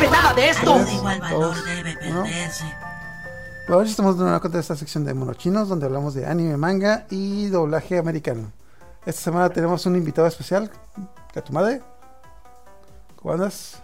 sabe nada de esto. Todo igual valor debe perderse. Bueno, hoy estamos de cuenta de esta sección de monochinos donde hablamos de anime, manga y doblaje americano. Esta semana tenemos un invitado especial, Katumade. ¿Cómo andas?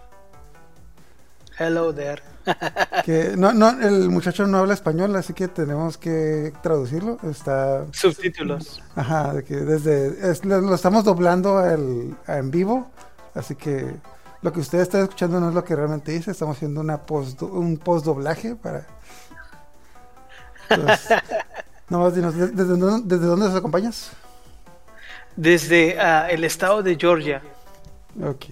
Hello there. Que no, no, el muchacho no habla español, así que tenemos que traducirlo. Está, Subtítulos. ajá, de que desde es- lo lo estamos doblando al- en vivo, así que lo que ustedes están escuchando no es lo que realmente dice. Estamos haciendo una post, un post doblaje para. Entonces, nomás dinos, ¿desde, desde dónde- desde dónde nos acompañas? Desde ah, el estado de Georgia, Ok.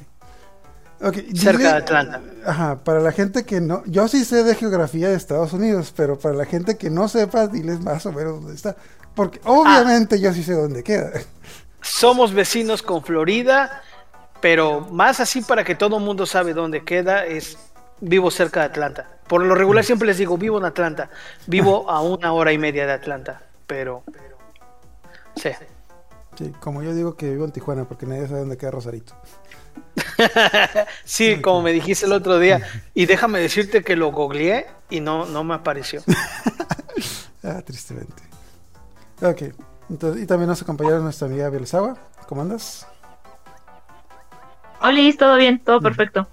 Ok, cerca dile- de Atlanta. Ajá, para la gente que no, yo sí sé de geografía de Estados Unidos, pero para la gente que no sepa, diles más o menos dónde está. Porque obviamente yo sí sé dónde queda. Somos vecinos con Florida, pero más así para que todo el mundo sabe dónde queda es vivo cerca de Atlanta. Por lo regular siempre les digo vivo en Atlanta, vivo a una hora y media de Atlanta, pero sí. Sí, como yo digo que vivo en Tijuana, porque nadie sabe dónde queda Rosarito. Sí, como me dijiste el otro día, y déjame decirte que lo googleé y no, no me apareció. Ah, tristemente. Ok, entonces, y también nos acompañaron nuestra amiga Bielsawa. ¿Cómo andas? Hola, todo bien, todo perfecto.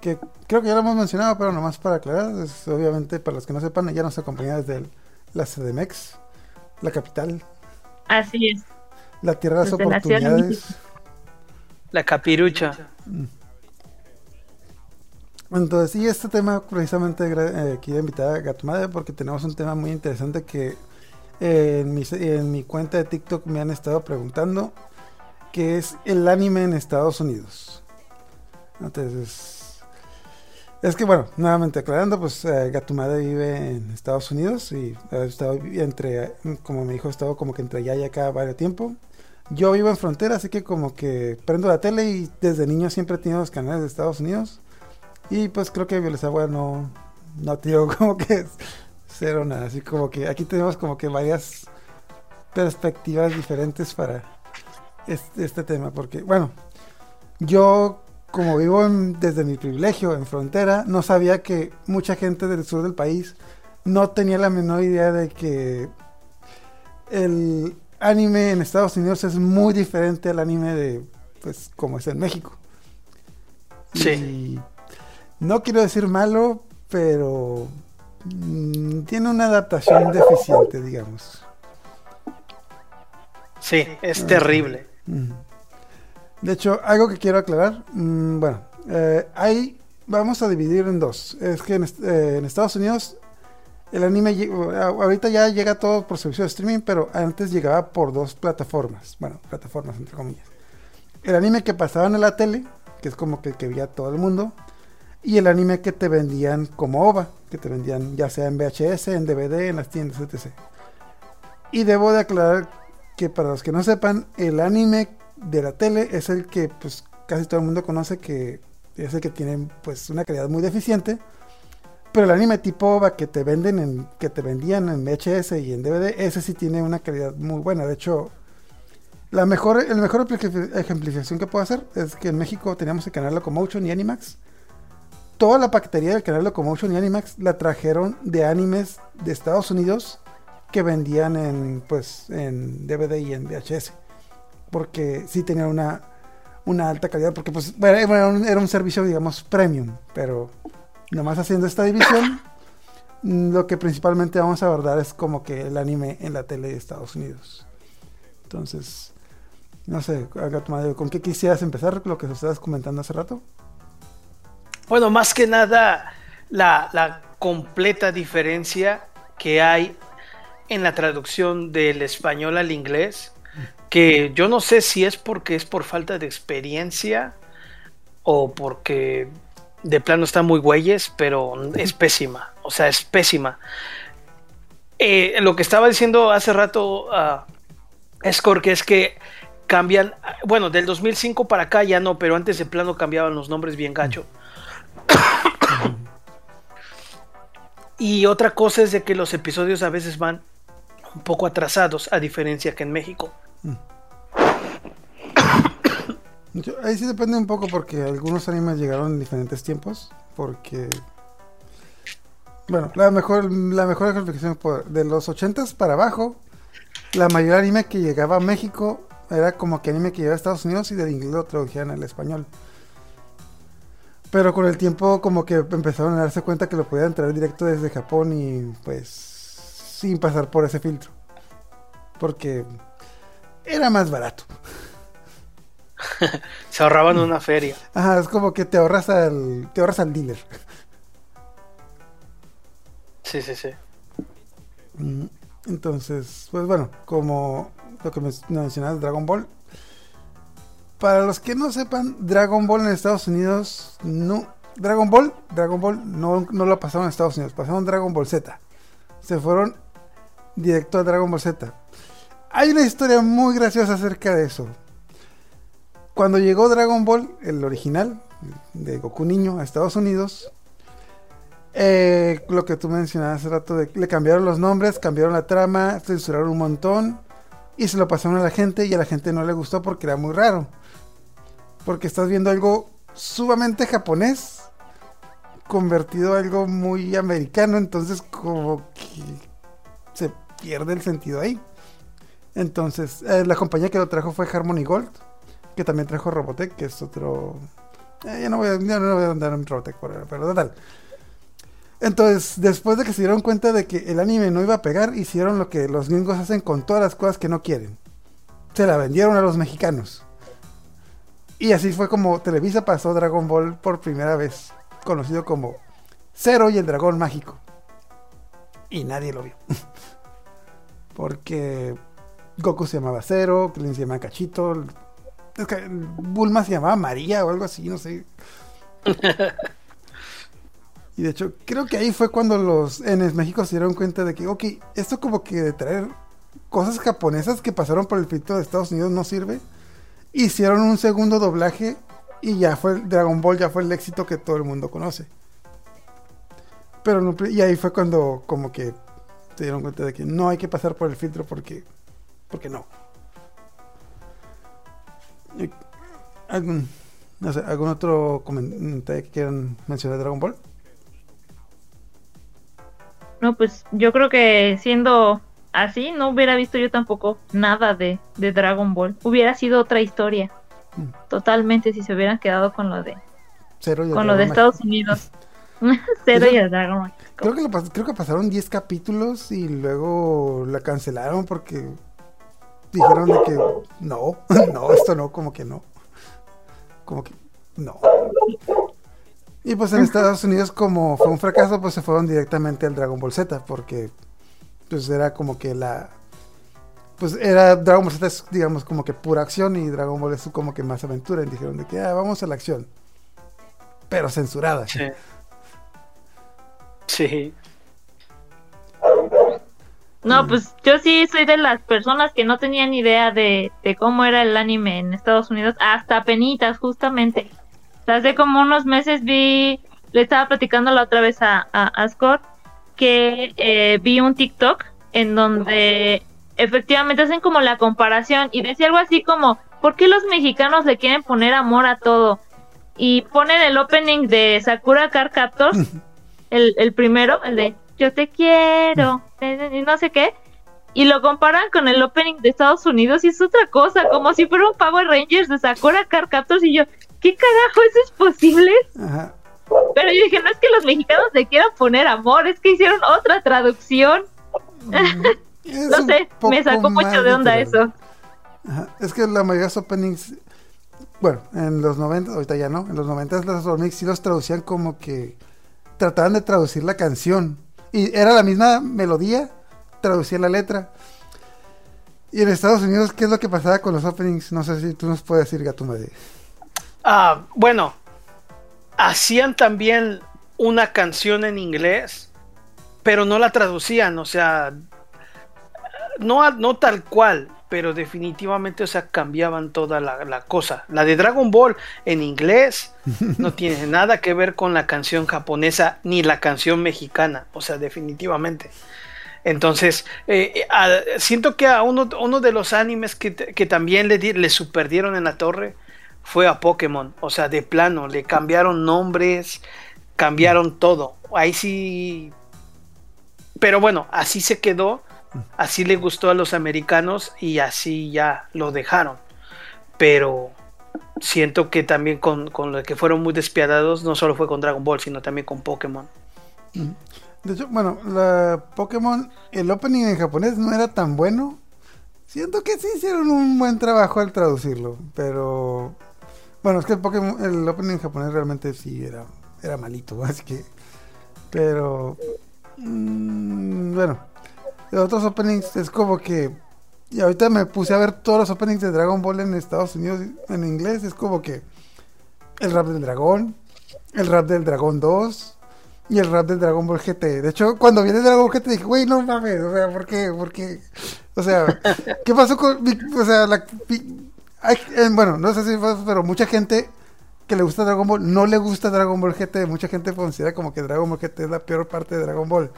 Que creo que ya lo hemos mencionado, pero nomás para aclarar, es, obviamente para los que no sepan, ella nos acompaña desde el- la CDMX, la capital, Así es. la tierra de las Desde oportunidades. La capirucha. Entonces, y este tema precisamente eh, quería invitar a Gatumade porque tenemos un tema muy interesante que eh, en, mi, en mi cuenta de TikTok me han estado preguntando, que es el anime en Estados Unidos. Entonces, es que bueno, nuevamente aclarando, pues eh, vive en Estados Unidos y ha estado entre, como me dijo, ha estado como que entre allá y acá varios tiempo. Yo vivo en frontera, así que como que prendo la tele y desde niño siempre he tenido los canales de Estados Unidos. Y pues creo que Violesagua no, no digo como que cero nada. Así como que aquí tenemos como que varias perspectivas diferentes para este, este tema. Porque bueno, yo como vivo en- desde mi privilegio en frontera, no sabía que mucha gente del sur del país no tenía la menor idea de que el anime en Estados Unidos es muy diferente al anime de pues como es en México. Sí. Y no quiero decir malo, pero mm, tiene una adaptación deficiente, digamos. Sí, es terrible. Mm. De hecho, algo que quiero aclarar, mm, bueno, eh, hay, vamos a dividir en dos. Es que en, eh, Estados Unidos el anime ahorita ya llega todo por servicio de streaming, pero antes llegaba por dos plataformas, bueno, plataformas entre comillas. El anime que pasaban en la tele, que es como que que veía todo el mundo, y el anime que te vendían como OVA, que te vendían ya sea en VHS, en DVD, en las tiendas, etc. Y debo de aclarar que para los que no sepan, el anime de la tele es el que pues casi todo el mundo conoce que es el que tiene pues una calidad muy deficiente. Pero el anime tipo que te venden en, que te vendían en VHS y en DVD, ese sí tiene una calidad muy buena. De hecho, la mejor, el mejor ejempli- ejemplificación que puedo hacer es que en México teníamos el canal Locomotion y Animax. Toda la paquetería del canal Locomotion y Animax la trajeron de animes de Estados Unidos que vendían en pues en DVD y en VHS porque sí tenían una una alta calidad porque pues bueno, era, un, era un servicio digamos premium pero nomás haciendo esta división lo que principalmente vamos a abordar es como que el anime en la tele de Estados Unidos. Entonces no sé Gato Madero, con qué quisieras empezar lo que estabas comentando hace rato Bueno, más que nada, la, la completa diferencia que hay en la traducción del español al inglés, que yo no sé si es porque es por falta de experiencia o porque de plano están muy güeyes, pero es pésima, o sea, es pésima. Eh, lo que estaba diciendo hace rato uh, Escor, que es que cambian, bueno, del 2005 para acá ya no, pero antes de plano cambiaban los nombres bien gacho. Y otra cosa es de que los episodios a veces van un poco atrasados, a diferencia que en México. Yo- ahí sí depende un poco porque algunos animes llegaron en diferentes tiempos, porque bueno, la mejor la mejor por- de los 80s para abajo, la mayor anime que llegaba a México era como que anime que llegaba a Estados Unidos y del inglés lo tradujían al español. Pero con el tiempo como que empezaron a darse cuenta que lo podían traer directo desde Japón y pues sin pasar por ese filtro. Porque era más barato. Se ahorraban una feria. Ajá, es como que te ahorras al, te ahorras al dealer. Sí, sí, sí. Mm, Entonces, pues bueno, como lo que me mencionabas, Dragon Ball. Para los que no sepan, Dragon Ball en Estados Unidos, no. Dragon Ball, Dragon Ball no, no lo pasaron en Estados Unidos, pasaron Dragon Ball Z. Se fueron directo a Dragon Ball Z. Hay una historia muy graciosa acerca de eso. Cuando llegó Dragon Ball, el original, de Goku Niño, a Estados Unidos, eh, lo que tú mencionabas hace rato, de, le cambiaron los nombres, cambiaron la trama, censuraron un montón y se lo pasaron a la gente y a la gente no le gustó porque era muy raro. Porque estás viendo algo sumamente japonés convertido a algo muy americano, entonces como que pierde el sentido ahí. Entonces, eh, la compañía que lo trajo fue Harmony Gold, que también trajo Robotech, que es otro... eh, ya no voy a, ya no voy a andar en Robotech ahora, pero total. Entonces, después de que se dieron cuenta de que el anime no iba a pegar, hicieron lo que los gringos hacen con todas las cosas que no quieren. Se la vendieron a los mexicanos. Y así fue como Televisa pasó Dragon Ball por primera vez, conocido como Zero y el dragón mágico. Y nadie lo vio. Porque Goku se llamaba Zero, Krillin se llamaba Cachito, es que Bulma se llamaba María o algo así, no sé. Y de hecho, creo que ahí fue cuando los en México se dieron cuenta de que, ok, esto como que de traer cosas japonesas que pasaron por el filtro de Estados Unidos no sirve. Hicieron un segundo doblaje y ya fue Dragon Ball, ya fue el éxito que todo el mundo conoce. Pero no- y ahí fue cuando como que se dieron cuenta de que no hay que pasar por el filtro porque porque no. ¿Algún, no sé, ¿algún otro comentario que quieran mencionar de Dragon Ball? No, pues yo creo que siendo así, no hubiera visto yo tampoco nada de, de Dragon Ball. Hubiera sido otra historia. Mm. Totalmente, si se hubieran quedado con lo de, Cero con lo de Estados. Unidos. Cero y el Dragon Ball. Creo que, lo creo que pasaron 10 capítulos y luego la cancelaron porque dijeron de que no, no, esto no, como que no. Como que no. Y pues en Estados Unidos como fue un fracaso, pues se fueron directamente al Dragon Ball Z porque pues era como que la pues era Dragon Ball Z es digamos como que pura acción y Dragon Ball es como que más aventura y dijeron de que ah, vamos a la acción. Pero censurada. Sí. Sí. No, pues yo sí soy de las personas que no tenían idea de, de cómo era el anime en Estados Unidos, hasta penitas, justamente. O sea, hace como unos meses vi, le estaba platicando la otra vez a, a, a Scott, que eh, vi un TikTok en donde efectivamente hacen como la comparación y decía algo así como, ¿por qué los mexicanos le quieren poner amor a todo? Y ponen el opening de Sakura Car Captors, el, el primero, el de Yo te quiero, y no sé qué, y lo comparan con el opening de Estados Unidos y es otra cosa, como si fuera un Power Rangers de Sakura Car Captors y yo, ¿qué carajo eso es posible? Ajá. Pero yo dije, no es que los mexicanos le quieran poner amor, es que hicieron otra traducción. Es No sé, me sacó mucho de onda literal. eso. Ajá, Es que la mayoría de los openings, bueno, en los 90, ahorita ya no, en los 90 los openings sí los traducían como que trataban de traducir la canción. Y era la misma melodía, traducía la letra. Y en Estados Unidos, ¿qué es lo que pasaba con los openings? No sé si tú nos puedes decir, Gato Madre. Ah, bueno, hacían también una canción en inglés, pero no la traducían, o sea, no, no tal cual, pero definitivamente, o sea, cambiaban toda la, la cosa. La de Dragon Ball en inglés no tiene nada que ver con la canción japonesa ni la canción mexicana, o sea, definitivamente. Entonces, eh, eh, a- siento que a uno, uno de los animes que, que también le, di- le superdieron en la torre fue a Pokémon. O sea, de plano, le cambiaron nombres, cambiaron todo. Ahí sí. Pero bueno, así se quedó, así le gustó a los americanos y así ya lo dejaron. Pero siento que también con, con lo que fueron muy despiadados, no solo fue con Dragon Ball, sino también con Pokémon. De hecho, bueno, la Pokémon, el opening en japonés no era tan bueno. Siento que sí hicieron un buen trabajo al traducirlo, pero bueno, es que el Pokémon, opening en japonés realmente sí era, era malito, así que, pero mm, bueno, de otros openings es como que y ahorita me puse a ver todos los openings de Dragon Ball en Estados Unidos en inglés, es como que el rap del dragón, el rap del dragón 2, y el rap del Dragon Ball GT. De hecho, cuando viene Dragon Ball GT dije, güey, no mames, o sea, ¿por qué? ¿Por qué? O sea, ¿qué pasó con eh, bueno, no sé si fue, pero mucha gente que le gusta Dragon Ball no le gusta Dragon Ball GT, mucha gente considera como que Dragon Ball GT es la peor parte de Dragon Ball.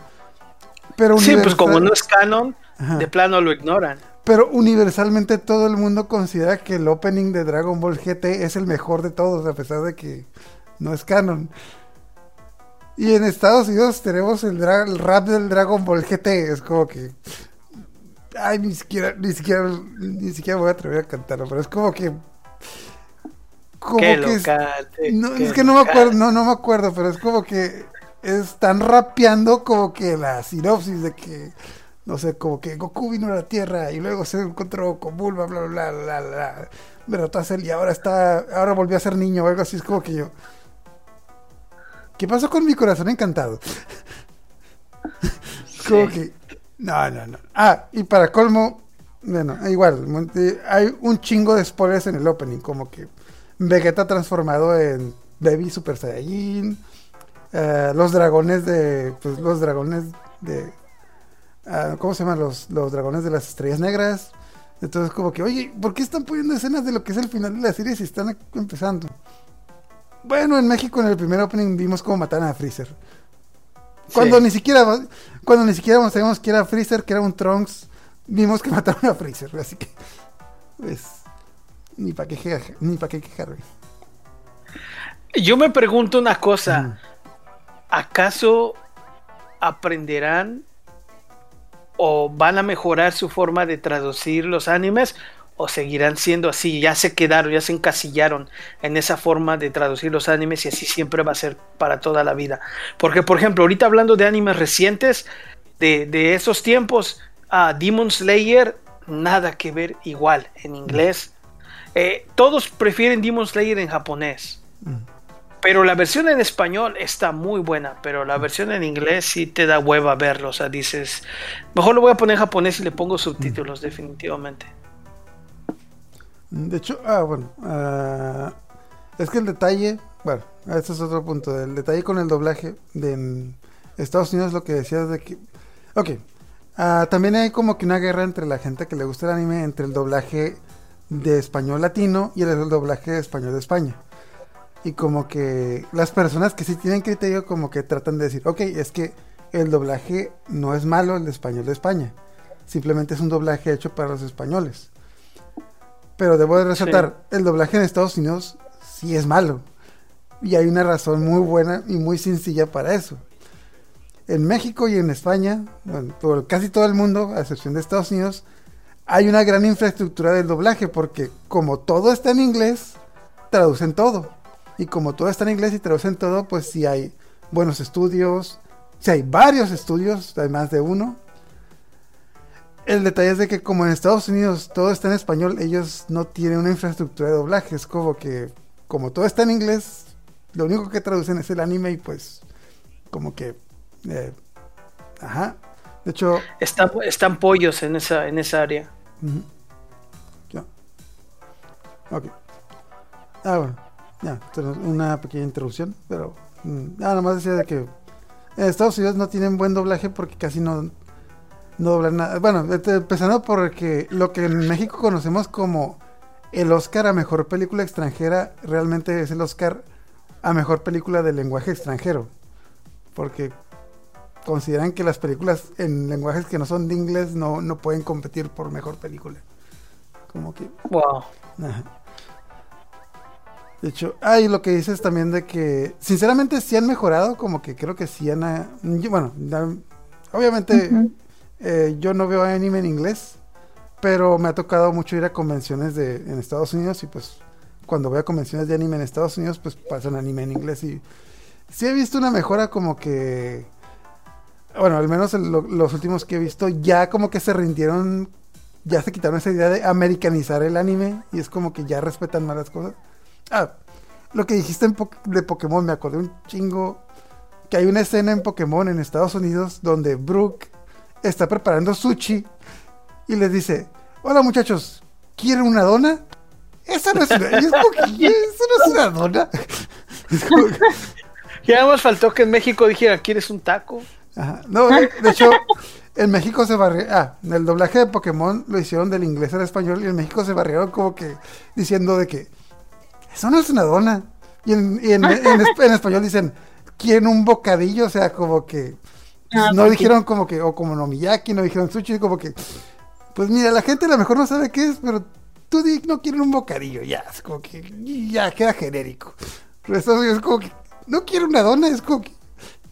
Pero sí, pues como no es canon, de plano lo ignoran. Pero universalmente todo el mundo considera que el opening de Dragon Ball GT es el mejor de todos, a pesar de que no es canon. Y en Estados Unidos tenemos el, rap del Dragon Ball GT. Es como que. Ay, ni siquiera, ni siquiera, ni siquiera voy a atrever a cantarlo, pero es como que. Como que es, no, es que no me acuerdo, no, no me acuerdo, pero es como que están rapeando como que la sinopsis de que, no sé, como que Goku vino a la Tierra y luego se encontró con Bulma, bla, bla, bla, bla, bla. Y ahora está, ahora volvió a ser niño o algo así, es como que yo. ¿Qué pasó con mi corazón encantado? Como que. No, no, no. Ah, y para colmo, bueno, igual, hay un chingo de spoilers en el opening, como que Vegeta transformado en Baby Super Saiyajin, eh, los dragones de, pues los dragones de, uh, ¿cómo se llaman? Los, los dragones de las estrellas negras. Entonces como que, oye, ¿por qué están poniendo escenas de lo que es el final de la serie si están empezando? Bueno, en México en el primer opening vimos cómo mataron a Freezer. Cuando ni siquiera cuando ni siquiera sabíamos que era Freezer, que era un Trunks, vimos que mataron a Freezer, así que pues ni para qué ni para qué quejarme. Yo me pregunto una cosa, ¿acaso aprenderán o van a mejorar su forma de traducir los animes o seguirán siendo así, ya se quedaron, ya se encasillaron en esa forma de traducir los animes y así siempre va a ser para toda la vida. Porque, por ejemplo, ahorita hablando de animes recientes, de, esos tiempos, a Demon Slayer, nada que ver igual en inglés. Eh, todos prefieren Demon Slayer en japonés. Mm. Pero la versión en español está muy buena, pero la versión en inglés sí te da hueva verlo. O sea, dices, mejor lo voy a poner en japonés y le pongo subtítulos, definitivamente. De hecho, ah, bueno, ah, es que el detalle, bueno, este es otro punto, el detalle con el doblaje de Estados Unidos, lo que decías de que, ok, ah, también hay como que una guerra entre la gente que le gusta el anime, entre el doblaje de español latino y el doblaje de español de España. Y como que las personas que sí tienen criterio como que tratan de decir, ok, es que el doblaje no es malo el español de España. Simplemente es un doblaje hecho para los españoles. Pero debo de resaltar, el doblaje en Estados Unidos sí es malo. Y hay una razón muy buena y muy sencilla para eso. En México y en España, bueno, por casi todo el mundo, a excepción de Estados Unidos, hay una gran infraestructura del doblaje porque como todo está en inglés, traducen todo. Y como todo está en inglés y traducen todo, pues si hay buenos estudios, si hay varios estudios, hay más de uno, el detalle es de que como en Estados Unidos todo está en español, ellos no tienen una infraestructura de doblaje. Es como que, como todo está en inglés, lo único que traducen es el anime y pues, como que, eh, ajá. De hecho... Están, están pollos en esa, en esa área. Ya. Ok. Ah, bueno. Ya, una pequeña introducción, pero mm, nada más decía de que en Estados Unidos no tienen buen doblaje porque casi no no doblan nada. Bueno, empezando porque lo que en México conocemos como el Oscar a mejor película extranjera realmente es el Oscar a mejor película de lenguaje extranjero. Porque consideran que las películas en lenguajes que no son de inglés no, no pueden competir por mejor película. Como que. Wow. De hecho, hay lo que dices también de que, sinceramente, sí han mejorado, como que creo que sí han... ah, Bueno, obviamente eh, yo no veo anime en inglés, pero me ha tocado mucho ir a convenciones de, en Estados Unidos y pues cuando voy a convenciones de anime en Estados Unidos, pues pasan anime en inglés y sí he visto una mejora como que... Bueno, al menos en lo- los últimos que he visto ya como que se rindieron, ya se quitaron esa idea de americanizar el anime y es como que ya respetan más las cosas. Ah, lo que dijiste en Po- de Pokémon, me acordé un chingo que hay una escena en Pokémon en Estados Unidos donde Brooke está preparando sushi y les dice, hola muchachos, ¿quieren una dona? Esa no es una, y es como que, "¿Qué? Eso no es una dona. Ya más faltó que en México dijera, ¿quieres un taco? Ajá. No, de, de hecho, en México se barrió. Ah, en el doblaje de Pokémon lo hicieron del inglés al español y en México se barrieron como que diciendo de que eso no es una dona. Y en, y en- en esp- en español dicen, quieren un bocadillo, o sea, como que Ah, no ok. dijeron como que, o como nomiyaki, no dijeron sushi, como que, pues mira, la gente a lo mejor no sabe qué es, pero tú di, no quieren un bocadillo, ya, es como que, ya, queda genérico. Pero esto es como que, no quiero una dona, es como que,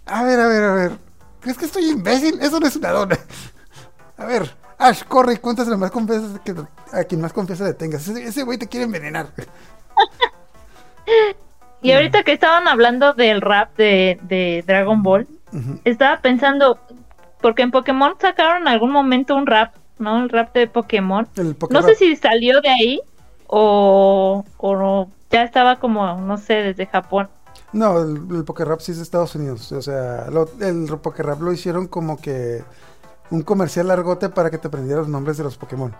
a ver, a ver, a ver, ¿crees que estoy imbécil? Eso no es una dona. A ver, Ash, corre y cuéntaselo más confianza que a quien más confianza le tengas. Ese ese güey te quiere envenenar. Y ahorita que estaban hablando del rap de, de Dragon Ball, estaba pensando, porque en Pokémon sacaron en algún momento un rap, ¿no? El rap de Pokémon. No sé si salió de ahí o, o ya estaba como, no sé, desde Japón. No, el, el Pokérap sí es de Estados Unidos. O sea, lo- el Pokérap lo hicieron como que un comercial largote para que te aprendieras los nombres de los Pokémon.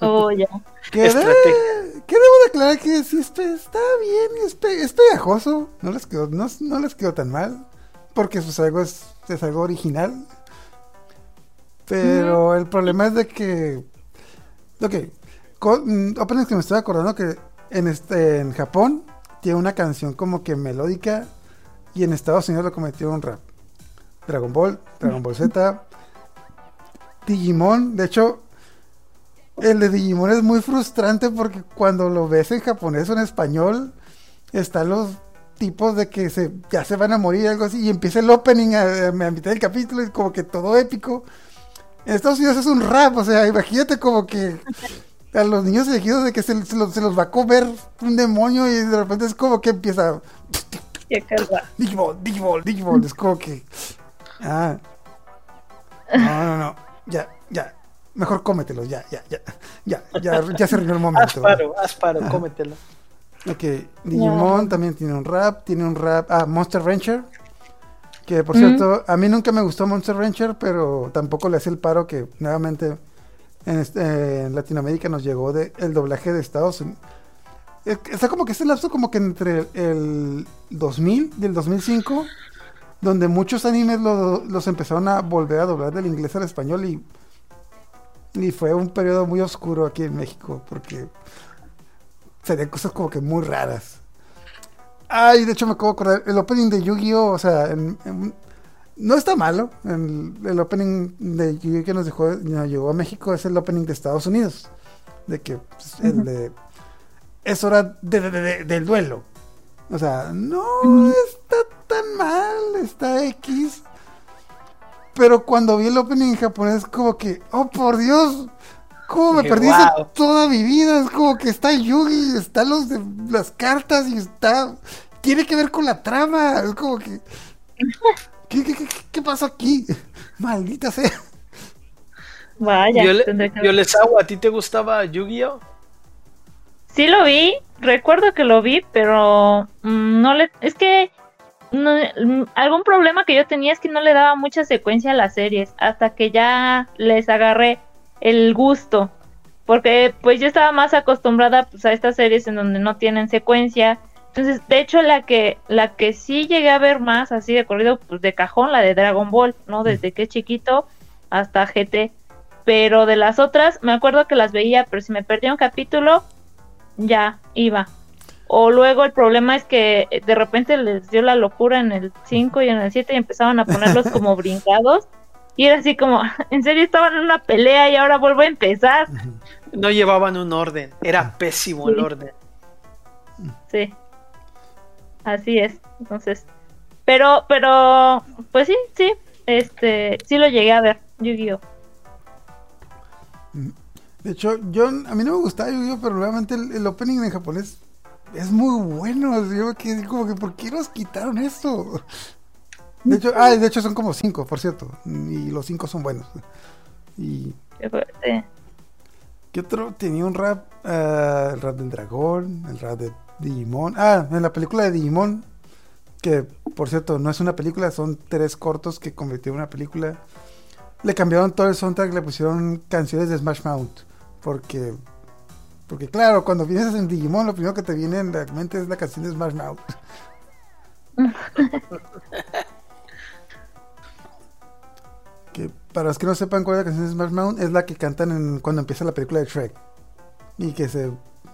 Oh, ya. Que, de- Estrategia. que debo declarar que sí está bien, es, pe- es pegajoso. No les quedó, no, no les quedó tan mal. Porque pues algo es, es algo original. Pero el problema es de que. Ok. con- mm, openings que me estoy acordando que en este en Japón tiene una canción como que melódica. Y en Estados Unidos lo cometió un rap. Dragon Ball, Dragon Ball Z, Digimon. De hecho, el de Digimon es muy frustrante porque cuando lo ves en japonés o en español, están los tipos de que se, ya se van a morir, algo así, y empieza el opening a, a mitad del capítulo y como que todo épico. En Estados Unidos es un rap, o sea, imagínate como que a los niños elegidos de que se, se los, se los va a comer un demonio y de repente es como que empieza. Digimon, Digimon, Digimon, es como que... Ah. No, no, no, ya, ya. Mejor cómetelos, ya, ya, ya. Ya, ya, ya se arruinó el momento. Asparo, asparo, Ajá. cómetelo. Ok, Digimon también tiene un rap, tiene un rap. Ah, Monster Rancher. Que por cierto, a mí nunca me gustó Monster Rancher, pero tampoco le hace el paro que nuevamente en, este- en Latinoamérica nos llegó de, el doblaje de Estados Unidos. Está como que ese lapso como que entre el 2000 y el 2005, donde muchos animes lo- los empezaron a volver a doblar del inglés al español y, y fue un periodo muy oscuro aquí en México, porque serían cosas como que muy raras. Ay, de hecho me acabo de acordar, el opening de Yu-Gi-Oh! O sea, en- en- no está malo. El, el opening de Yu-Gi-Oh! que nos, dejó, nos llegó a México es el opening de Estados Unidos. De que pues, el de- es hora de- de- de- del duelo. O sea, no está tan mal, está X. Pero cuando vi el opening en japonés, como que, oh por Dios, ¿cómo me perdí toda mi vida? Es como que está Yugi, están los de las cartas y está. Tiene que ver con la trama. Es como que. ¿Qué, qué, qué, qué pasó aquí? Maldita sea. Vaya, tendré que- Violesawa, ¿a ti te gustaba Yu-Gi-Oh? Sí lo vi, recuerdo que lo vi, pero mm, no le... Es que no- mm, algún problema que yo tenía es que no le daba mucha secuencia a las series, hasta que ya les agarré el gusto. Porque pues yo estaba más acostumbrada pues, a estas series en donde no tienen secuencia. Entonces, de hecho, la que, la que sí llegué a ver más así de corrido, pues de cajón, la de Dragon Ball, ¿no? Desde que es chiquito hasta GT. Pero de las otras, me acuerdo que las veía, pero si me perdía un capítulo, ya iba. O luego el problema es que eh, de repente les dio la locura en el 5 y en el 7 y empezaban a ponerlos como brincados. Y era así como, en serio estaban en una pelea y ahora vuelvo a empezar. No llevaban un orden, era pésimo el orden. Sí. Así es. Entonces, pero, pero, pues sí, sí, este, sí lo llegué a ver, Yu-Gi-Oh. De hecho, yo, a mí no me gustaba Yu-Gi-Oh, pero realmente el, el opening en japonés es muy bueno. Yo quedé como que, ¿por qué nos quitaron esto? De hecho, ah, de hecho son como cinco, por cierto. Y los cinco son buenos. Y Qué fuerte. ¿Qué otro? Tenía un rap, ah, el rap del dragón, el rap de Digimon. Ah, en la película de Digimon, que por cierto no es una película, son tres cortos que convirtió en una película. Le cambiaron todo el soundtrack, le pusieron canciones de Smash Mouth. Porque, porque claro, cuando piensas en Digimon, lo primero que te viene en la mente es la canción de Smash Mouth. que para los que no sepan cuál es la canción de Smash Mouth, es la que cantan en- cuando empieza la película de Shrek. Y que se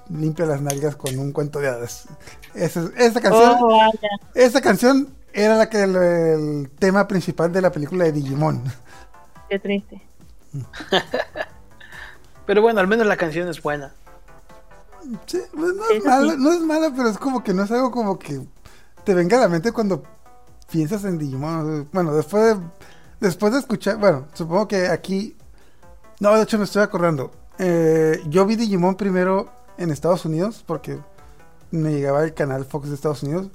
limpia las nalgas con un cuento de hadas. Esa, esa canción, Oh, vaya. esa canción era la que el, el tema principal de la película de Digimon. Qué triste. Pero bueno, al menos la canción es buena. Sí, pues no, es mala, no es mala, pero es como que no es algo como que te venga a la mente cuando piensas en Digimon. Bueno, después de, después de escuchar, bueno, supongo que aquí... No, de hecho me estoy acordando. Eh, yo vi Digimon primero en Estados Unidos porque me llegaba el canal Fox de Estados Unidos.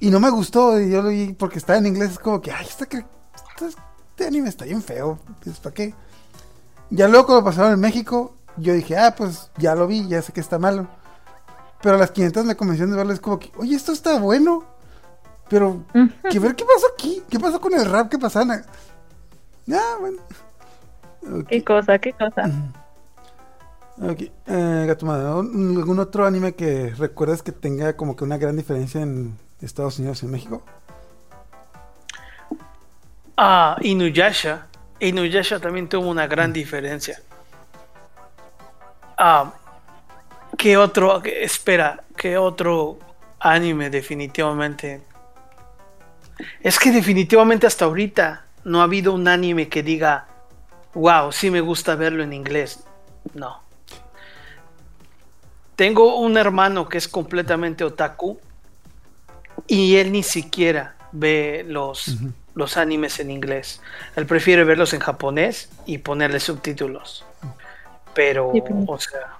Y no me gustó, y yo lo vi porque estaba en inglés, es como que, ay, esta, este anime está bien feo, ¿para qué? Ya luego cuando pasaron en México, yo dije, ah, pues ya lo vi, ya sé que está malo. Pero a las 500 me convenció de verlo, es como que, oye, esto está bueno. Pero, que ver qué pasó aquí, qué pasó con el rap que pasaban. Ah, bueno. Qué cosa, qué cosa. ok. Eh. ¿algún otro anime que recuerdes que tenga como que una gran diferencia en Estados Unidos y en México? Ah, Inuyasha. Inuyasha también tuvo una gran diferencia. Ah, ¿qué otro? espera, ¿qué otro anime definitivamente? Es que definitivamente hasta ahorita no ha habido un anime que diga, wow, sí me gusta verlo en inglés. No. Tengo un hermano que es completamente otaku y él ni siquiera ve los, los animes en inglés. Él prefiere verlos en japonés y ponerle subtítulos. Pero- o sea,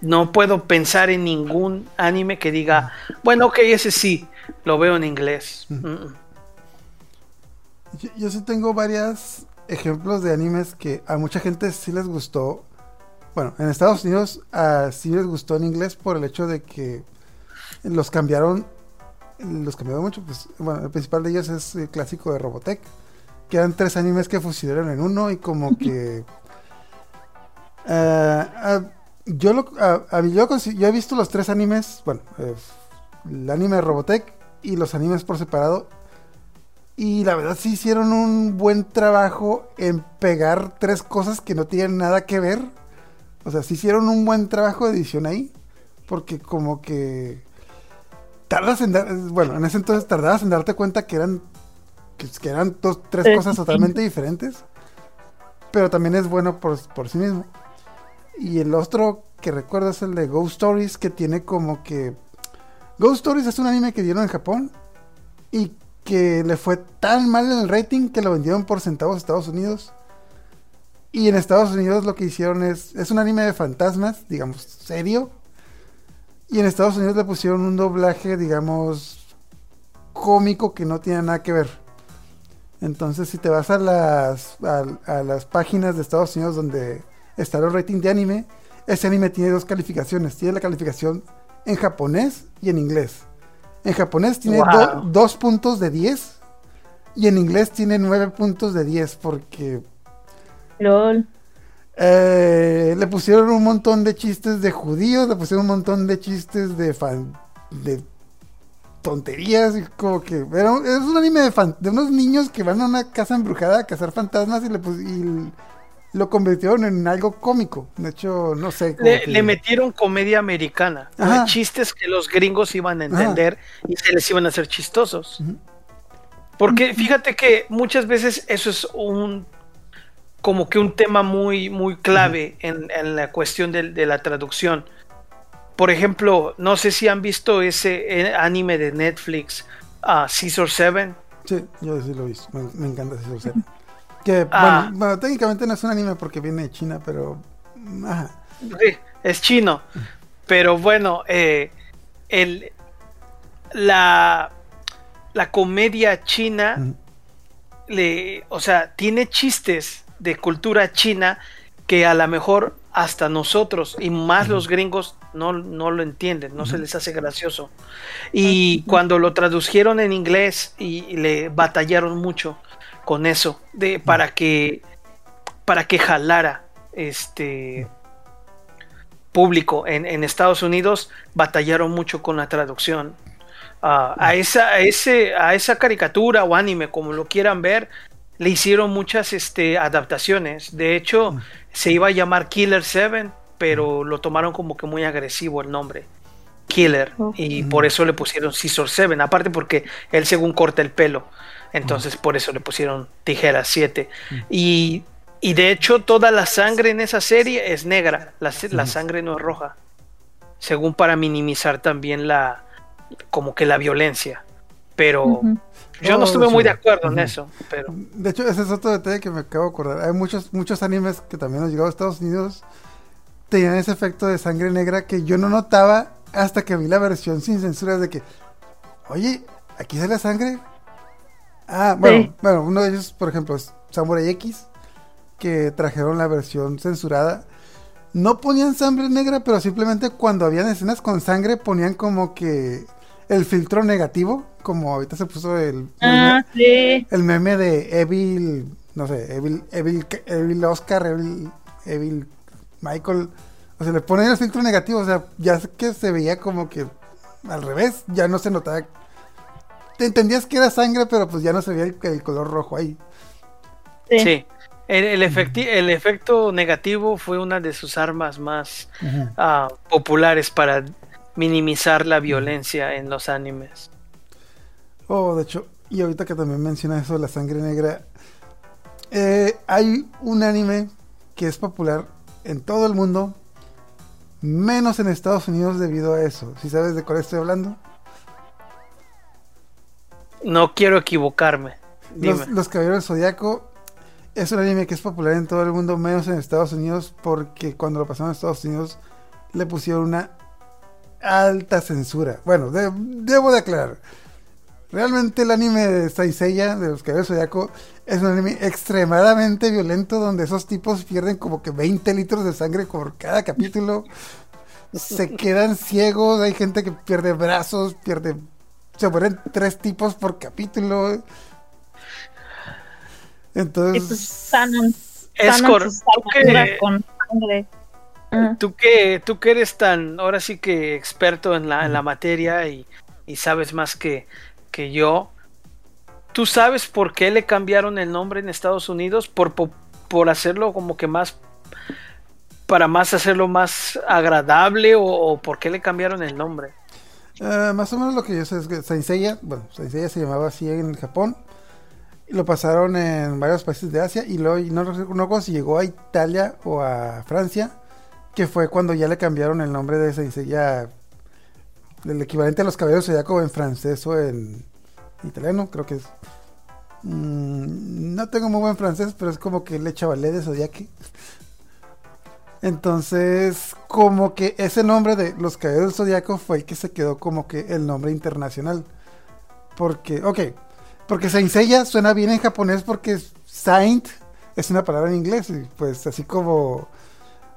no puedo pensar en ningún anime que diga, bueno, ok, ese sí, lo veo en inglés. Mm, mm. Yo, yo sí tengo varios ejemplos de animes que a mucha gente sí les gustó. Bueno, en Estados Unidos ah, sí les gustó en inglés por el hecho de que los cambiaron, los cambiaron mucho. Pues, bueno, el principal de ellos es el clásico de Robotech, que eran tres animes que fusionaron en uno y como que... ah, ah, yo, lo, ah, yo, he visto los tres animes, bueno, eh, el anime de Robotech y los animes por separado y la verdad sí hicieron un buen trabajo en pegar tres cosas que no tienen nada que ver. O sea, sí hicieron un buen trabajo de edición ahí. Porque como que... Tardas en dar... Bueno, en ese entonces tardabas en darte cuenta que eran... Que, que eran dos, tres Tres cosas totalmente diferentes. Pero también es bueno por, por sí mismo. Y el otro que recuerdo es el de Ghost Stories, que tiene como que... Ghost Stories es un anime que dieron en Japón y que le fue tan mal en el rating que lo vendieron por centavos a Estados Unidos. Y en Estados Unidos lo que hicieron es, es un anime de fantasmas, digamos, serio. Y en Estados Unidos le pusieron un doblaje, digamos, cómico que no tiene nada que ver. Entonces, si te vas a las, a, a las páginas de Estados Unidos donde está el rating de anime, ese anime tiene dos calificaciones. Tiene la calificación en japonés y en inglés. En japonés tiene Wow. do- dos puntos de 10 y en inglés tiene nueve puntos de 10 porque LOL. eh, le pusieron un montón de chistes de judíos, le pusieron un montón de chistes de fan, de tonterías y como que era un- es un anime de, fan- de unos niños que van a una casa embrujada a cazar fantasmas y le pus- y lo convirtieron en algo cómico. De hecho, no sé. Le, que- le metieron comedia americana, ¿no? Chistes que los gringos iban a Ajá. entender y se les iban a hacer chistosos. Porque fíjate que muchas veces eso es un como que un tema muy muy clave en, en la cuestión de, la traducción. por ejemplo, no sé si han visto ese eh, anime de Netflix, uh, Caesar 7. Sí, yo sí lo he visto. Me, me encanta Caesar 7. Que, Ah. bueno, bueno, técnicamente no es un anime porque viene de China, pero. Ajá. Sí, es chino. Pero bueno, eh, el, la, la comedia china, le, o sea, tiene chistes de cultura china que a lo mejor hasta nosotros y más los gringos no, no lo entienden, no se les hace gracioso. Y cuando lo tradujeron en inglés y, y le batallaron mucho con eso, de, para que para que jalara este público en, en Estados Unidos batallaron mucho con la traducción. Ah, a esa a ese a esa caricatura o anime como lo quieran ver le hicieron muchas este adaptaciones. De hecho se iba a llamar Killer 7 pero lo tomaron como que muy agresivo el nombre Killer y por eso le pusieron Scissor 7 aparte porque él según corta el pelo entonces por eso le pusieron Tijera 7 y y de hecho toda la sangre en esa serie es negra, la, la sangre no es roja. Según para minimizar también la como que la violencia. Pero yo no Oh, estuve muy de acuerdo en eso, pero De hecho, ese es otro detalle que me acabo de acordar. Hay muchos, muchos animes que también han llegado a Estados Unidos. Tenían ese efecto de sangre negra que yo no notaba hasta que vi la versión sin censura de que, oye, aquí sale sangre. Ah, bueno, Sí. bueno, uno de ellos, por ejemplo, es Samurai X, que trajeron la versión censurada. No ponían sangre negra, pero simplemente cuando habían escenas con sangre ponían como que el filtro negativo, como ahorita se puso el, Ah, sí. el meme de Evil, no sé, Evil, Evil, Evil Oscar, Evil, Evil Michael. O sea, le ponen el filtro negativo, o sea, ya que se veía como que al revés, ya no se notaba. Te entendías que era sangre, pero pues ya no se veía el, el color rojo ahí. Sí. sí. El, el, efecti- el efecto negativo fue una de sus armas más ah, populares para minimizar la violencia en los animes. Oh, de hecho, y ahorita que también menciona eso de la sangre negra, eh, hay un anime que es popular en todo el mundo, menos en Estados Unidos debido a eso. ¿Si sabes de cuál estoy hablando? No quiero equivocarme. Dime. Los, los Caballeros del Zodiaco es un anime que es popular en todo el mundo, menos en Estados Unidos, porque cuando lo pasaron a Estados Unidos le pusieron una alta censura. Bueno, de- debo de aclarar. Realmente el anime de Saint Seiya, de los Caballeros del Zodiaco, es un anime extremadamente violento donde esos tipos pierden como que 20 litros de sangre por cada capítulo. Se quedan ciegos, hay gente que pierde brazos, pierde... Se mueren tres tipos por capítulo. Entonces... pues sanan, Es sanan que- con sangre. Ah, Tú que, tú que eres tan, ahora sí que experto en la, en la materia y, y sabes más que, que yo, ¿tú sabes por qué le cambiaron el nombre en Estados Unidos? ¿Por, por, por hacerlo como que más, para más hacerlo más agradable o, o por qué le cambiaron el nombre? Eh, más o menos lo que yo sé es que Saint Seiya, bueno, Saint Seiya se llamaba así en Japón. Y lo pasaron en varios países de Asia y luego no recuerdo si llegó a Italia o a Francia, que fue cuando ya le cambiaron el nombre de Saint Seiya, el equivalente a los caballeros zodiaco en francés o en italiano, creo que es. Mm, no tengo muy buen francés, pero es como que le chavalé de zodiaque. Entonces, como que ese nombre de los Caballeros del Zodíaco fue el que se quedó como que el nombre internacional. Porque, ok, porque Seiya suena bien en japonés porque Saint es una palabra en inglés. Y pues así como,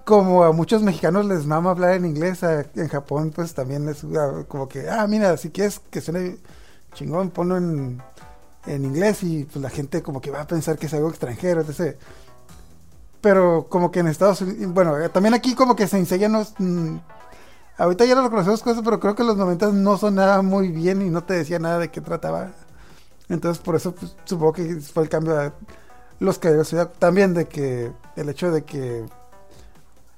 como a muchos mexicanos les mama hablar en inglés, en Japón pues también es ah, como que, ah, mira, si quieres que suene chingón, ponlo en, en inglés y pues la gente como que va a pensar que es algo extranjero, etc. Pero como que en Estados Unidos, bueno, eh, también aquí como que Saint Seiya no mm, ahorita ya lo reconocemos cosas, pero creo que los 90 no sonaba muy bien y no te decía nada de qué trataba. Entonces por eso pues, supongo que fue el cambio a los caballeros. También de que el hecho de que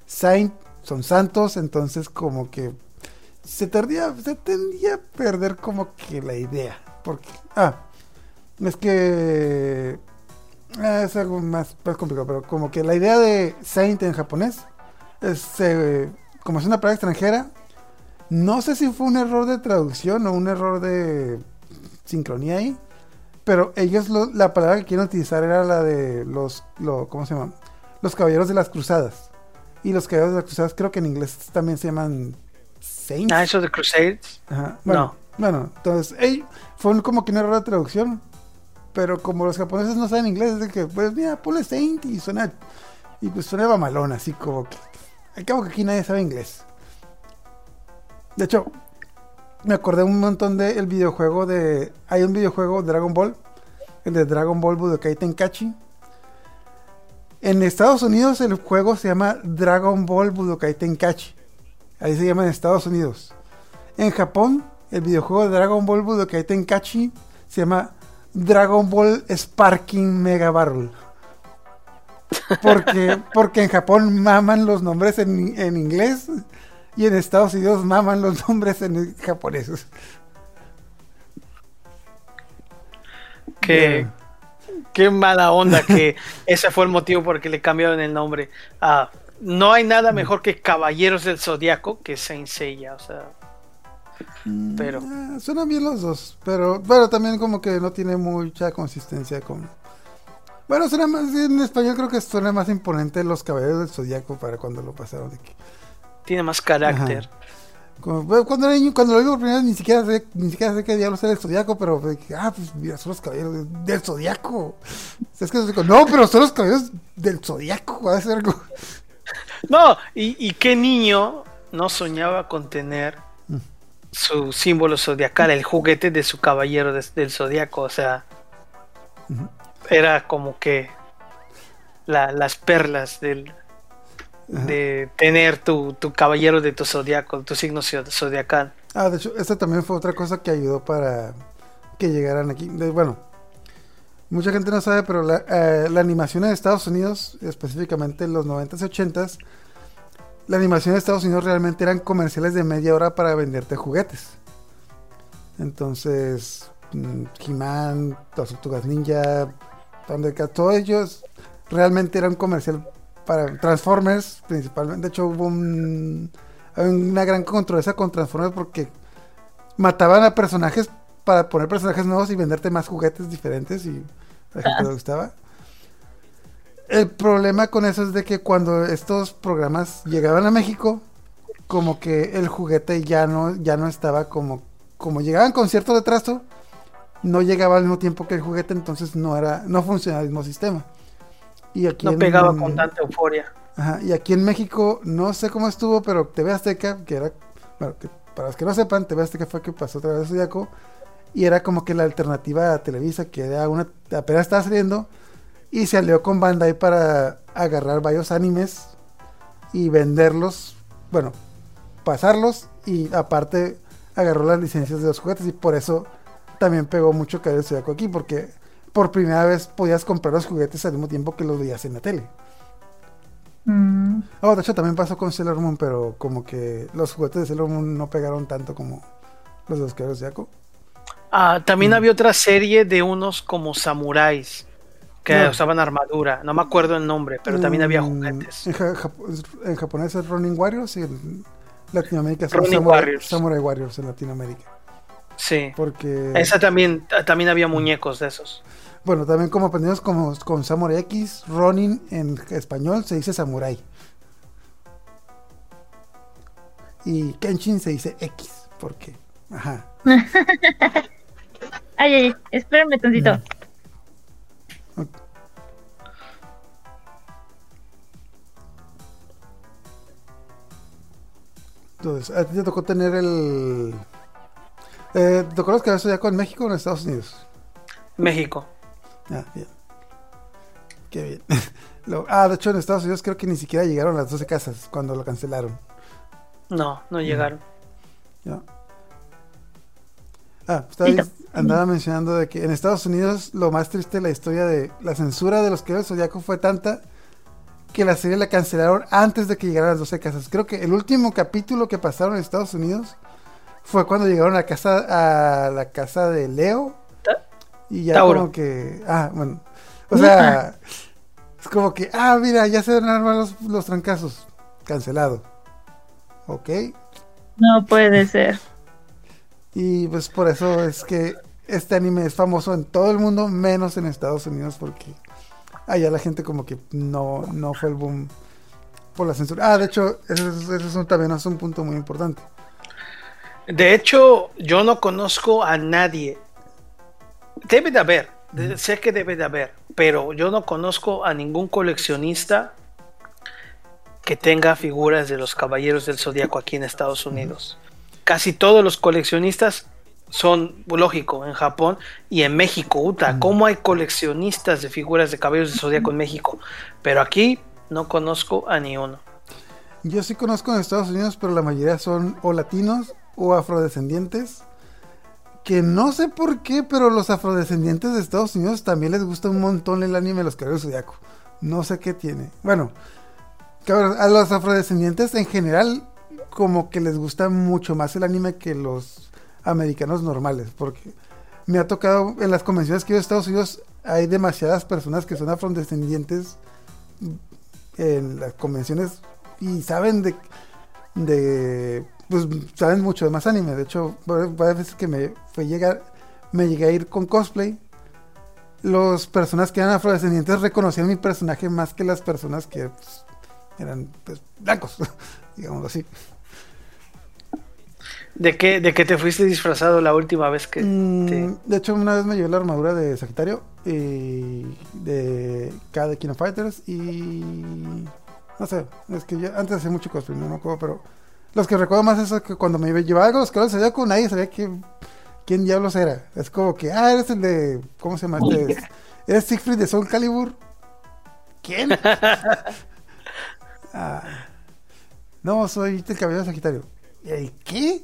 Saint son santos, entonces como que se tendía, se tendía a perder como que la idea. Porque, ah, es que es algo más, más complicado, pero como que la idea de Saint en japonés es, eh, como es una palabra extranjera, No sé si fue un error de traducción o un error de sincronía ahí. Pero ellos, lo- la palabra que quieren utilizar era la de los, lo- ¿cómo se llaman? Los caballeros de las cruzadas. Y los caballeros de las cruzadas creo que en inglés también se llaman Saints. Ah, eso de Crusades. Ajá. Bueno, bueno, entonces, ey, fue un- como que un error de traducción. Pero como los japoneses no saben inglés, es de que, pues mira, ponle Saint y suena. Y pues suena mamalón, así como que. Al que aquí nadie sabe inglés. De hecho, me acordé un montón del videojuego de. Hay un videojuego Dragon Ball, el de Dragon Ball Budokai Tenkaichi. En Estados Unidos el juego se llama Dragon Ball Budokai Tenkaichi. Ahí se llama en Estados Unidos. En Japón, el videojuego de Dragon Ball Budokai Tenkaichi se llama Dragon Ball Sparking Mega Barrel. Porque, porque en Japón maman los nombres en, en inglés y en Estados Unidos maman los nombres en japoneses. Qué, qué mala onda que ese fue el motivo por el que le cambiaron el nombre. Ah, no hay nada mejor que Caballeros del Zodiaco que Saint Seiya, o sea. Pero Ah, suenan bien los dos, pero bueno, también como que no tiene mucha consistencia con... Bueno, suena más, en español creo que suena más imponente los caballeros del zodiaco para cuando lo pasaron aquí. tiene más carácter. Como, cuando era niño, cuando lo digo por primera vez, ni siquiera sé, ni siquiera sé qué diablos era el zodiaco, pero ah, pues mira, son los caballeros del, del zodiaco. Es que no, pero son los caballeros del zodiaco, va a ser algo. No, y, y qué niño no soñaba con tener Mm. Su símbolo zodiacal, el juguete de su caballero del zodiaco, o sea, era como que la- las perlas del, de tener tu, tu caballero de tu zodiaco, tu signo zo- zodiacal. Ah, de hecho, esta también fue otra cosa que ayudó para que llegaran aquí. De- bueno, mucha gente no sabe, pero la, eh, la animación en Estados Unidos, específicamente en los 90s y 80s, la animación de Estados Unidos realmente eran comerciales de media hora para venderte juguetes. Entonces, mm, He-Man, las Tortugas Ninja, Thundercats, todos ellos realmente eran comercial para Transformers, principalmente. De hecho, hubo un, una gran controversia con Transformers porque mataban a personajes para poner personajes nuevos y venderte más juguetes diferentes y a la gente le gustaba. El problema con eso es de que cuando estos programas llegaban a México, como que el juguete ya no, ya no estaba como, como llegaban con cierto retraso, no llegaba al mismo tiempo que el juguete, entonces no era, no funcionaba el mismo sistema. Y aquí No en- pegaba con tanta euforia. Ajá, y aquí en México, no sé cómo estuvo, pero TV Azteca, que era, bueno, que para los que no sepan, TV Azteca fue que pasó otra vez Zodíaco, y era como que la alternativa a Televisa, que era una, apenas estaba saliendo, y se alió con Bandai para agarrar varios animes y venderlos, bueno, pasarlos, y aparte agarró las licencias de los juguetes, y por eso también pegó mucho Cabello Zodíaco aquí, porque por primera vez podías comprar los juguetes al mismo tiempo que los veías en la tele. Mm, Oh, de hecho también pasó con Sailor Moon, pero como que los juguetes de Sailor Moon no pegaron tanto como los de los Caballeros de Zodiaco. Ah, también Mm. había otra serie de unos como samuráis que No. usaban armadura. No me acuerdo el nombre, pero también había Mm, juguetes. En, ja- en japonés es Running Warriors y en Latinoamérica son Running Samurai Warriors. Samurai Warriors en Latinoamérica. Sí. Porque, Esa también, también había muñecos de esos. bueno, también como aprendimos como, con Samurai X, Ronin en español se dice Samurai. Y Kenshin se dice X, porque, ajá. Ay, ay, espérame tantito. Entonces, a ti te tocó tener el. Eh, ¿Te acuerdas que eso ya con México o en Estados Unidos? México. Ah, bien. Qué bien. Lo- ah, de hecho, en Estados Unidos creo que ni siquiera llegaron las 12 casas cuando lo cancelaron. No, no llegaron. ¿ya? Ah, estaba Listo. andaba mencionando de que en Estados Unidos lo más triste de la historia de la censura de los que Zodíaco fue tanta que la serie la cancelaron antes de que llegaran las 12 casas. Creo que el último capítulo que pasaron en Estados Unidos fue cuando llegaron a la casa a la casa de Leo Ta- y ya Tauro. como que ah, bueno, o sea, es como que ah, mira, ya se van a armar los, los trancazos. Cancelado. Ok. No puede ser. Y pues por eso es que este anime es famoso en todo el mundo, menos en Estados Unidos, porque allá la gente como que no, no fue el boom por la censura. Ah, de hecho, eso, es- eso es un- también es un punto muy importante. De hecho, yo no conozco a nadie. Debe de haber, sé que debe de haber, pero yo no conozco a ningún coleccionista que tenga figuras de los Caballeros del Zodíaco aquí en Estados Unidos. Casi todos los coleccionistas son, lógico, en Japón y en México. Uta, ¿cómo hay coleccionistas de figuras de Caballeros del Zodíaco en México? Pero aquí no conozco a ni uno. Yo sí conozco en Estados Unidos, pero la mayoría son o latinos o afrodescendientes. Que no sé por qué, pero los afrodescendientes de Estados Unidos también les gusta un montón el anime de los Caballeros Zodiaco. No sé qué tiene. Bueno, a los afrodescendientes en general, como que les gusta mucho más el anime que los americanos normales. Porque me ha tocado en las convenciones que he ido a Estados Unidos, hay demasiadas personas que son afrodescendientes en las convenciones y saben de, de pues saben mucho de más anime. De hecho, va- varias veces que me fue llegar, me llegué a ir con cosplay. Los personas que eran afrodescendientes reconocían mi personaje más que las personas que pues, eran pues, blancos, digámoslo así. ¿De qué, ¿De qué te fuiste disfrazado la última vez que Mm, te- De hecho, una vez me llevé la armadura de Sagitario y de K de King of Fighters y no sé, es que yo antes hacía mucho cosplay, no me acuerdo, pero los que recuerdo más es que cuando me llevaba algo los colores de con nadie sabía que, quién diablos era. Es como que, ah, eres el de, ¿cómo se llama? Este? ¿Eres Siegfried de Soul Calibur? ¿Quién? Ah, no, soy el cabello de Sagitario. ¿El qué?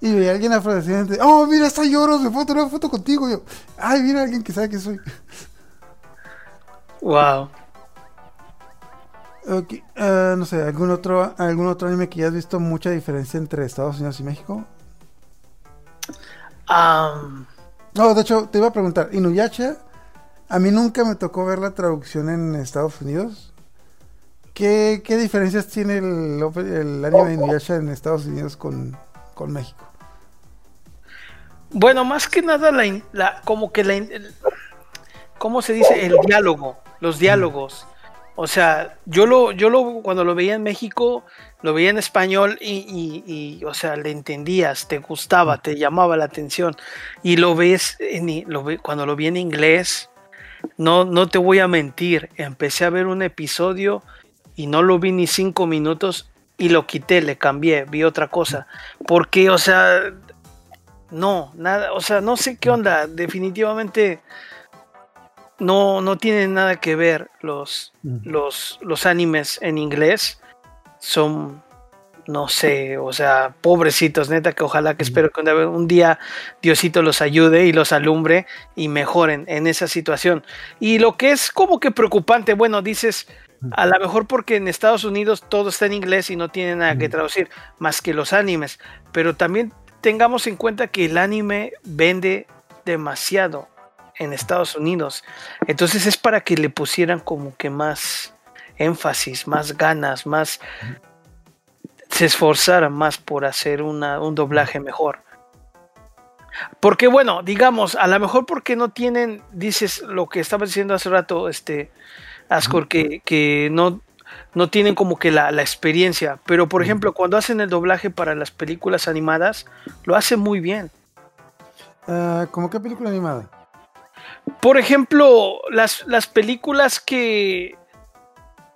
Y veía a alguien afrodescendiente. Oh, mira, está lloros, me puedo tomar una foto contigo. Yo, ay, mira, alguien que sabe que soy. Wow. Ok, eh, no sé, ¿algún otro, ¿algún otro anime que ya has visto mucha diferencia entre Estados Unidos y México? Am, No, de hecho, te iba a preguntar, Inuyasha, a mí nunca me tocó ver la traducción en Estados Unidos. ¿Qué, qué diferencias tiene el, el anime de Inuyasha en Estados Unidos con, con México? bueno, más que nada la, la- como que la ¿cómo se dice? El diálogo, los diálogos. O sea, yo lo, yo lo, cuando lo veía en México, lo veía en español y, y- o sea, le entendías, te gustaba, te llamaba la atención. Y lo ves, cuando lo vi en inglés, no, no te voy a mentir, empecé a ver un episodio y no lo vi ni cinco minutos y lo quité, le cambié, vi otra cosa. Porque, o sea, no, nada, o sea, no sé qué onda, definitivamente no, no tienen nada que ver los, los, los animes en inglés. Son, no sé, o sea, pobrecitos, neta, que ojalá que espero que un día- un día Diosito los ayude y los alumbre y mejoren en esa situación. Y lo que es como que preocupante, bueno, dices, a lo mejor porque en Estados Unidos todo está en inglés y no tiene nada que traducir, más que los animes, pero también tengamos en cuenta que el anime vende demasiado en Estados Unidos. Entonces es para que le pusieran como que más énfasis, más ganas, más se esforzaran más por hacer una- un doblaje mejor. Porque bueno, digamos, a lo mejor porque no tienen, dices lo que estabas diciendo hace rato, este, Ascor, que, que no, no tienen como que la, la experiencia. Pero por ejemplo, cuando hacen el doblaje para las películas animadas, lo hacen muy bien. Ah, ¿Cómo qué película animada? Por ejemplo, las, las películas que,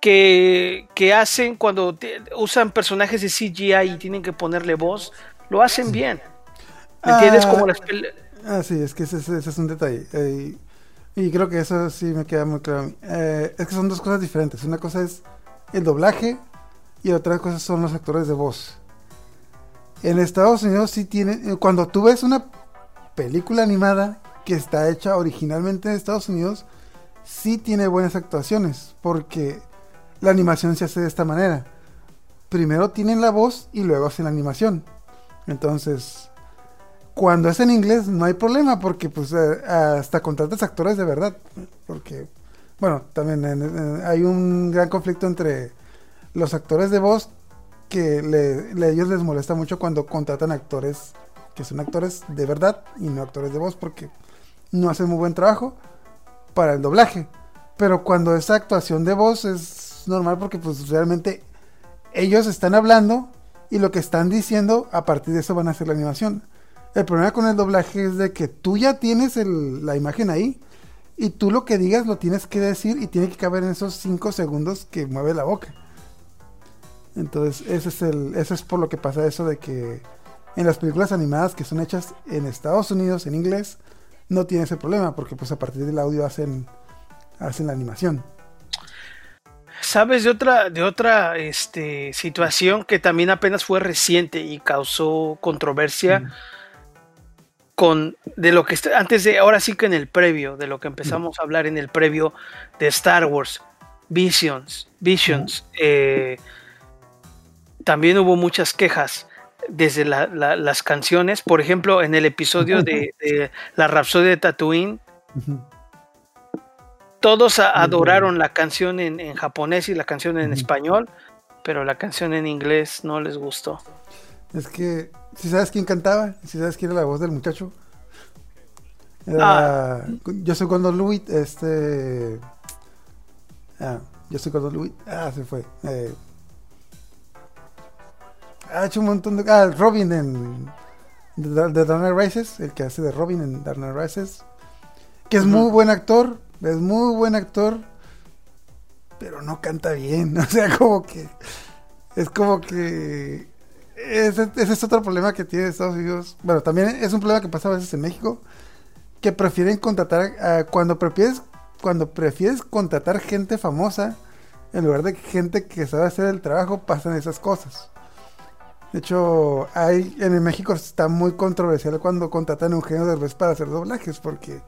que, que hacen cuando te- usan personajes de CGI y tienen que ponerle voz, lo hacen bien. ¿Me entiendes? Ah, Como las Ah, sí, es que ese, ese- ese es un detalle. eh, y creo que eso sí me queda muy claro a mí. Eh, es que son dos cosas diferentes. Una cosa es el doblaje y otra cosa son los actores de voz. En Estados Unidos sí tienen... eh, Cuando tú ves una película animada que está hecha originalmente en Estados Unidos, sí tiene buenas actuaciones. Porque la animación se hace de esta manera. Primero tienen la voz y luego hacen la animación. Entonces, cuando es en inglés no hay problema porque pues eh, hasta contratas actores de verdad. Porque, bueno, también en- hay un gran conflicto entre los actores de voz que le, le- ellos les molesta mucho cuando contratan actores que son actores de verdad y no actores de voz porque no hacen muy buen trabajo para el doblaje. Pero cuando es actuación de voz es normal porque pues realmente ellos están hablando y lo que están diciendo a partir de eso van a hacer la animación. El problema con el doblaje es de que tú ya tienes el- la imagen ahí y tú lo que digas lo tienes que decir y tiene que caber en esos 5 segundos que mueve la boca. Entonces, ese es el ese es por lo que pasa eso de que en las películas animadas que son hechas en Estados Unidos en inglés no tiene ese problema porque pues a partir del audio hacen hacen la animación. ¿Sabes de otra, de otra este, situación que también apenas fue reciente y causó controversia? Con de lo que antes de, ahora sí que en el previo, de lo que empezamos a hablar en el previo de Star Wars, Visions, Visions, eh, también hubo muchas quejas desde la- la- las canciones, por ejemplo, en el episodio de, de la Rapsodia de Tatooine, todos adoraron la canción en, en japonés y la canción en español, pero la canción en inglés no les gustó. Es que, si sabes quién cantaba, si sabes quién era la voz del muchacho. Era, Yo soy Gordon Lewitt, este... Ah, yo soy Gordon Lewitt. Ah, se fue. Eh, ha hecho un montón de... Ah, Robin en... De, de Dark Rises, el que hace de Robin en Dark Rises. Que es muy buen actor, es muy buen actor, pero no canta bien. O sea, como que... Es como que ese, es otro problema que tiene Estados Unidos. Bueno, también es un problema que pasa a veces en México, que prefieren contratar, cuando prefieres, cuando prefieres contratar gente famosa, en lugar de gente que sabe hacer el trabajo, pasan esas cosas. De hecho, hay, en México está muy controversial cuando contratan a Eugenio Derbez para hacer doblajes, porque,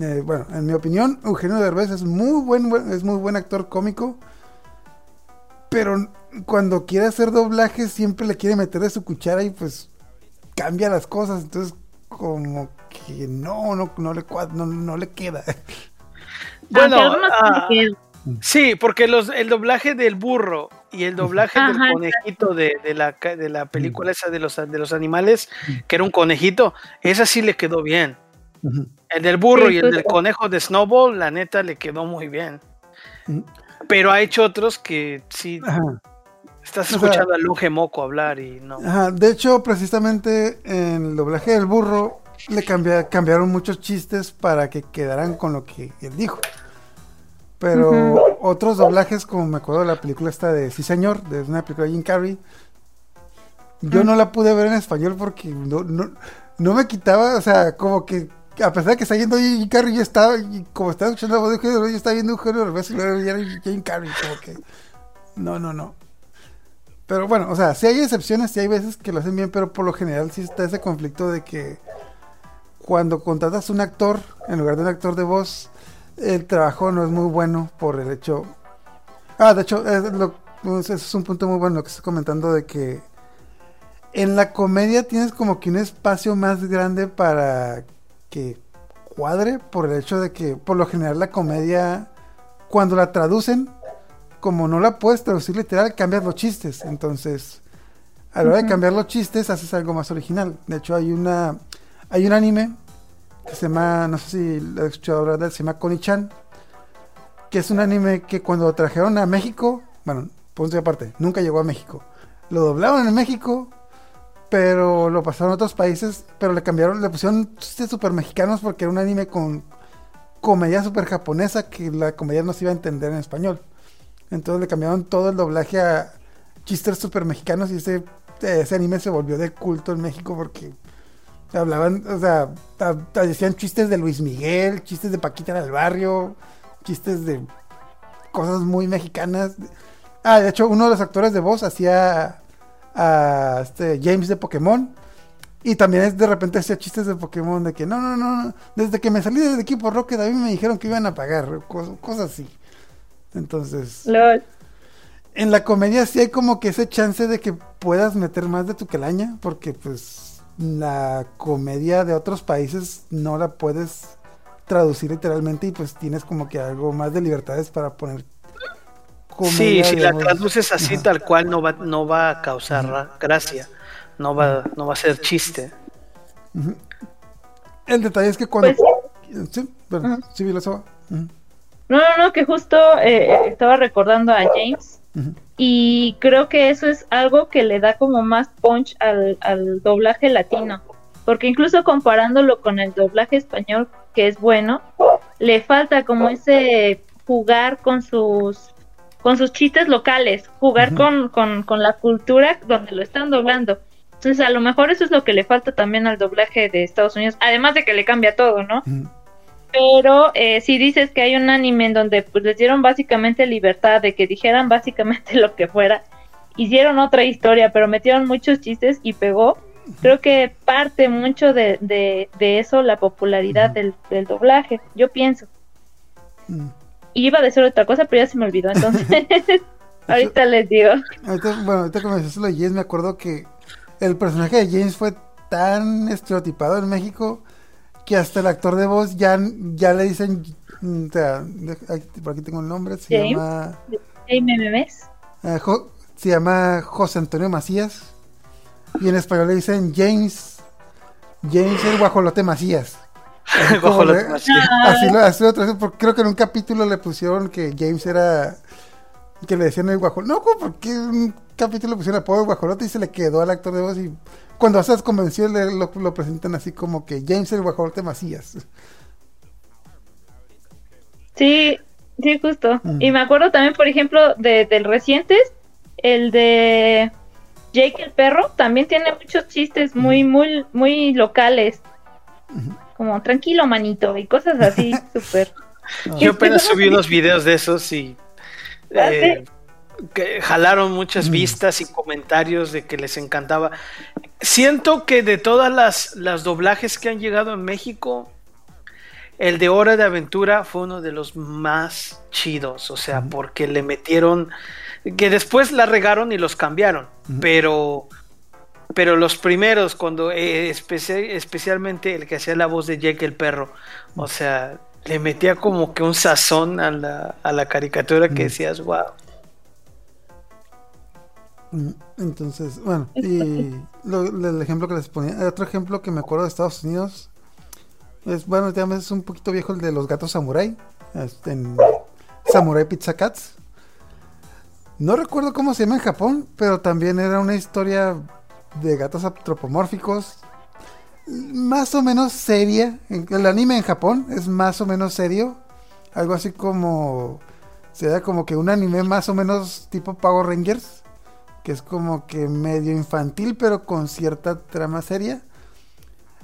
eh, bueno, en mi opinión, Eugenio Derbez es muy buen, buen- es muy buen actor cómico, pero cuando quiere hacer doblajes siempre le quiere meter de su cuchara y pues cambia las cosas, entonces como que no, no, no le cuad- no, no le queda. Bueno, ah, sí que- sí, porque los, el doblaje del burro y el doblaje del conejito de, de la, de la película esa de los, de los animales, que era un conejito, esa sí le quedó bien. El del burro y el del conejo de Snowball, la neta, le quedó muy bien. Mm. Pero ha hecho otros que sí, Ajá. Estás O sea- escuchando a Longe Moco hablar y no. Ajá, de hecho, precisamente en el doblaje del burro le cambia- cambiaron muchos chistes para que quedaran con lo que él dijo. Pero otros doblajes, como me acuerdo de la película esta de Sí Señor, de una película de Jim Carrey, yo no la pude ver en español porque no, no, no me quitaba, o sea, como que a pesar de que está yendo Jim Carrey, yo estaba, y como estaba escuchando la voz de Eugenio yo estaba viendo Eugenio Derbez y luego era Jim Carrey, como que... No, no, no. Pero bueno, o sea, sí hay excepciones, sí hay veces que lo hacen bien, pero por lo general sí está ese conflicto de que cuando contratas un actor en lugar de un actor de voz, el trabajo no es muy bueno por el hecho... Ah, de hecho, es, es un punto muy bueno lo que estás comentando de que en la comedia tienes como que un espacio más grande para que cuadre por el hecho de que por lo general la comedia cuando la traducen como no la puedes traducir literal, cambias los chistes. Entonces, a la hora de cambiar los chistes, haces algo más original. De hecho, hay una hay un anime que se llama, no sé si lo he escuchado hablar se llama Koni-chan, que es un anime que cuando lo trajeron a México, bueno, punto y aparte, nunca llegó a México. Lo doblaron en México, pero lo pasaron a otros países, pero le cambiaron, le pusieron chistes super mexicanos porque era un anime con comedia super japonesa que la comedia no se iba a entender en español. Entonces le cambiaron todo el doblaje a chistes super mexicanos y ese, ese anime se volvió de culto en México porque hablaban, o sea, decían chistes de Luis Miguel, chistes de Paquita del Barrio, chistes de cosas muy mexicanas. Ah, de hecho, uno de los actores de voz hacía a este James de Pokémon. Y también es de repente hacía chistes de Pokémon de que no, no, no, no, desde que me salí del equipo Rocket a mí me dijeron que iban a pagar, cos- cosas así. Entonces, LOL. en la comedia sí hay como que ese chance de que puedas meter más de tu calaña, porque pues la comedia de otros países no la puedes traducir literalmente y pues tienes como que algo más de libertades para poner comedia. Sí, si la traduces así Ajá. tal cual no va, no va a causar ra- gracia, no va, no va a ser chiste. El detalle es que cuando. Pues Sí, bueno, sí, vi la soba. No, no, no, que justo eh, estaba recordando a James y creo que eso es algo que le da como más punch al, al doblaje latino, porque incluso comparándolo con el doblaje español, que es bueno, le falta como ese jugar con sus con sus chistes locales, jugar con, con, con la cultura donde lo están doblando. Entonces, a lo mejor eso es lo que le falta también al doblaje de Estados Unidos, además de que le cambia todo, ¿no? Pero eh, si dices que hay un anime en donde pues les dieron básicamente libertad de que dijeran básicamente lo que fuera, hicieron otra historia, pero metieron muchos chistes y pegó, creo que parte mucho de, de, de eso la popularidad del, del doblaje, yo pienso. Mm. Y iba a decir otra cosa, pero ya se me olvidó, entonces ahorita les digo. Ahorita, bueno, ahorita que me decías lo de James, me acuerdo que el personaje de James fue tan estereotipado en México que hasta el actor de voz ya, ya le dicen. mm, O sea, de- aquí- por aquí tengo el nombre, se James. llama. Jo- se llama José Antonio Macías. Y en español le dicen James. James el guajolote Macías. Así Guajolote Macías. Así lo, así lo creo que en un capítulo le pusieron que James era. Que le decían el guajolote. No, porque un capítulo le pusieron el apodo de guajolote y se le quedó al actor de voz. Y cuando se convenció, le- lo, lo presentan así como que James el guajolote Macías. Sí, sí, justo. Mm. Y me acuerdo también, por ejemplo, de, del recientes, el de Jake el perro, también tiene muchos chistes muy, muy, muy locales. Como tranquilo, manito, y cosas así, súper. Yo apenas subí unos videos de esos y ¿Ah, eh, que jalaron muchas Mm. vistas y comentarios de que les encantaba. Siento que de todas las, las doblajes que han llegado en México, el de Hora de Aventura fue uno de los más chidos, o sea, porque le metieron, que después la regaron y los cambiaron, pero, pero los primeros, cuando eh, especi- especialmente el que hacía la voz de Jake el perro, o sea, le metía como que un sazón a la, a la caricatura que Mm. decías, wow. Mm, Entonces, bueno, y lo- el ejemplo que les ponía, otro ejemplo que me acuerdo de Estados Unidos, es, bueno, ya es un poquito viejo el de los gatos samurai, este, en Samurai Pizza Cats. No recuerdo cómo se llama en Japón, pero también era una historia de gatos antropomórficos, más o menos seria. El anime en Japón es más o menos serio, algo así como, sería como que un anime más o menos tipo Power Rangers que es como que medio infantil, pero con cierta trama seria.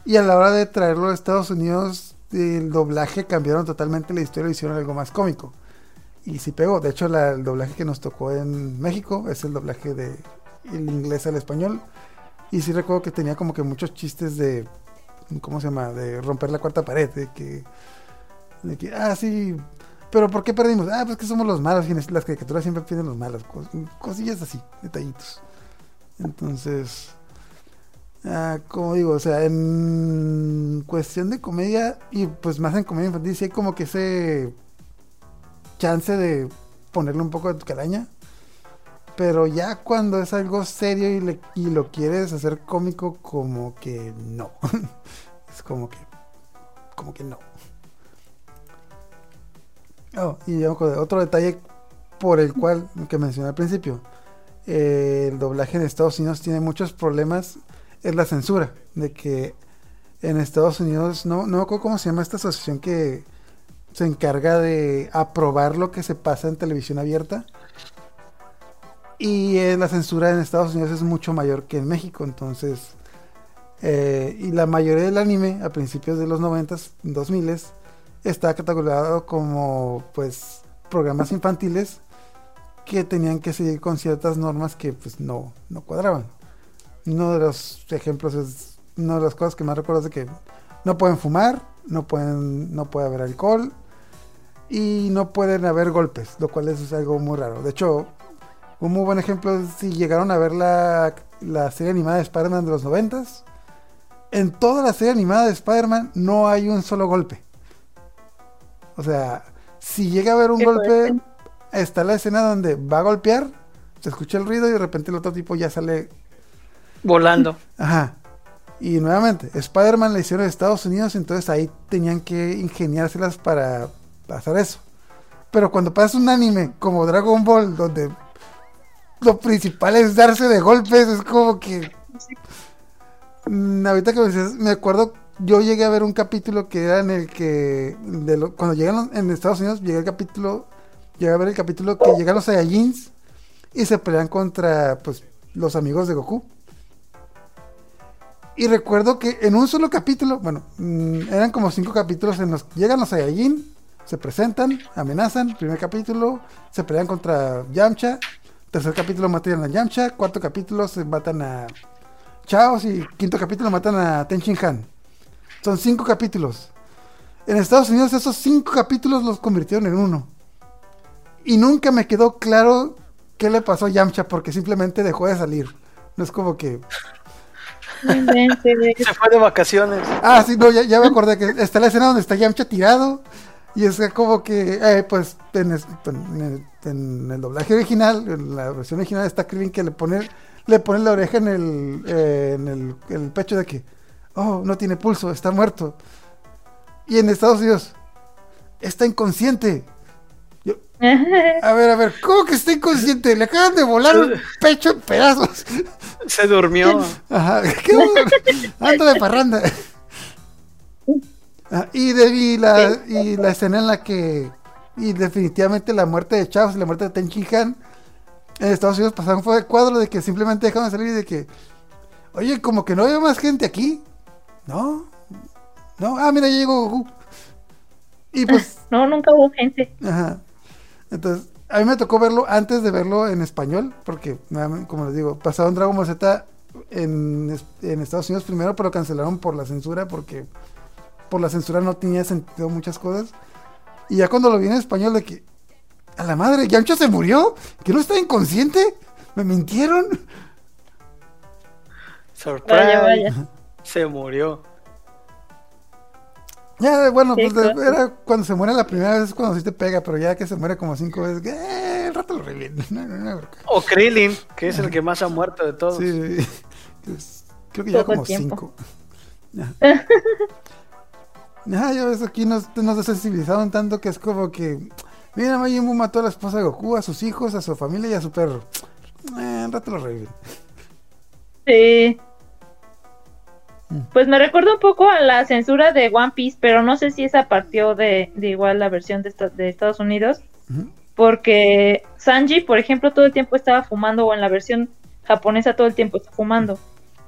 Y a la hora de traerlo a Estados Unidos, el doblaje cambiaron totalmente la historia y hicieron algo más cómico. Y sí pegó. De hecho, el doblaje que nos tocó en México es el doblaje de el inglés al español. Y sí recuerdo que tenía como que muchos chistes de, ¿cómo se llama? De romper la cuarta pared, de que, de que ah, sí, pero ¿por qué perdimos? Ah, pues que somos los malos. las caricaturas siempre piden los malos. cos- cosillas así, detallitos. Entonces, ah, como digo, o sea, en cuestión de comedia, y pues más en comedia infantil, sí hay como que ese chance de ponerle un poco de tu calaña. Pero ya cuando es algo serio y, le- y lo quieres hacer cómico, como que no. es como que, como que no. Oh, y otro detalle por el cual, que mencioné al principio, eh, el doblaje en Estados Unidos tiene muchos problemas, es la censura, de que en Estados Unidos, no, no cómo se llama esta asociación que se encarga de aprobar lo que se pasa en televisión abierta. Y eh, la censura en Estados Unidos es mucho mayor que en México, entonces... eh, y la mayoría del anime a principios de los 90s, 2000 está catalogado como pues programas infantiles que tenían que seguir con ciertas normas que pues no, no cuadraban. Uno de los ejemplos es, una de las cosas que más recuerdo es que no pueden fumar, no pueden, no puede haber alcohol y no pueden haber golpes, lo cual es algo muy raro. De hecho, un muy buen ejemplo es si llegaron a ver la, la serie animada de Spider-Man de los noventas. En toda la serie animada de Spider-Man no hay un solo golpe. O sea, si llega a haber un golpe, está la escena donde va a golpear, se escucha el ruido y de repente el otro tipo ya sale. Volando. Ajá. Y nuevamente, Spider-Man la hicieron en Estados Unidos, entonces ahí tenían que ingeniárselas para hacer eso. Pero cuando pasa un anime como Dragon Ball, donde lo principal es darse de golpes, es como que. Mm, ahorita que me me acuerdo, yo llegué a ver un capítulo que era en el que. Cuando llegan en Estados Unidos, llegué al capítulo. Llegué a ver el capítulo que llegan los Saiyajins y se pelean contra pues los amigos de Goku. Y recuerdo que en un solo capítulo, bueno, mm, eran como cinco capítulos en los que llegan los Saiyajin, se presentan, amenazan, primer capítulo, se pelean contra Yamcha, tercer capítulo matan a Yamcha, cuarto capítulo se matan a Chaos y quinto capítulo matan a Ten Shin Han. Son cinco capítulos. En Estados Unidos esos cinco capítulos los convirtieron en uno. Y nunca me quedó claro qué le pasó a Yamcha porque simplemente dejó de salir. No es como que... Se fue de vacaciones. Ah, sí, no, ya, ya me acordé que está la escena donde está Yamcha tirado. Y es como que, eh, pues, en, es- en el, en el doblaje original, en la versión original está Krillin que le pone, le pone la oreja en el, eh, en el, pecho de que, oh, no tiene pulso, está muerto. Y en Estados Unidos, está inconsciente. Yo, a ver, a ver, ¿cómo que está inconsciente? Le acaban de volar el pecho en pedazos. Se durmió. Ajá, ¿qué? Ando de parranda. Ah, y, de, y, la, y la escena en la que. Y definitivamente la muerte de Chaos y la muerte de Ten Shin Han en Estados Unidos pasaron fue de cuadro de que simplemente dejaron de salir y de que. Oye, como que no veo más gente aquí. No. No, ah, mira, ya llegó Goku. Y pues. No, nunca hubo gente. Ajá. Entonces, a mí me tocó verlo antes de verlo en español, porque, como les digo, pasaron Dragon Ball Z en, en Estados Unidos primero, pero cancelaron por la censura, porque por la censura no tenía sentido muchas cosas. Y ya cuando lo vi en español, de que, a la madre, Yamcha se murió, que no está inconsciente, me mintieron. Vaya. Se murió. Ya, bueno, Sí, pues claro. era cuando se muere la primera vez es cuando sí te pega, pero ya que se muere como cinco veces, eh, el rato lo reviven. No, no, no, bronca. O Krillin, que es el que más ha muerto de todos. Sí, creo que ya como tiempo. cinco. Ya. Ya, ves, aquí nos, nos desensibilizaron tanto que es como que. Mira, Majin Buu mató a la esposa de Goku, a sus hijos, a su familia y a su perro. Eh, un rato lo reviven. Sí. Mm. Pues me recuerda un poco a la censura de One Piece, pero no sé si esa partió de, de igual la versión de, esta- de Estados Unidos, porque Sanji, por ejemplo, todo el tiempo estaba fumando, o en la versión japonesa todo el tiempo está fumando,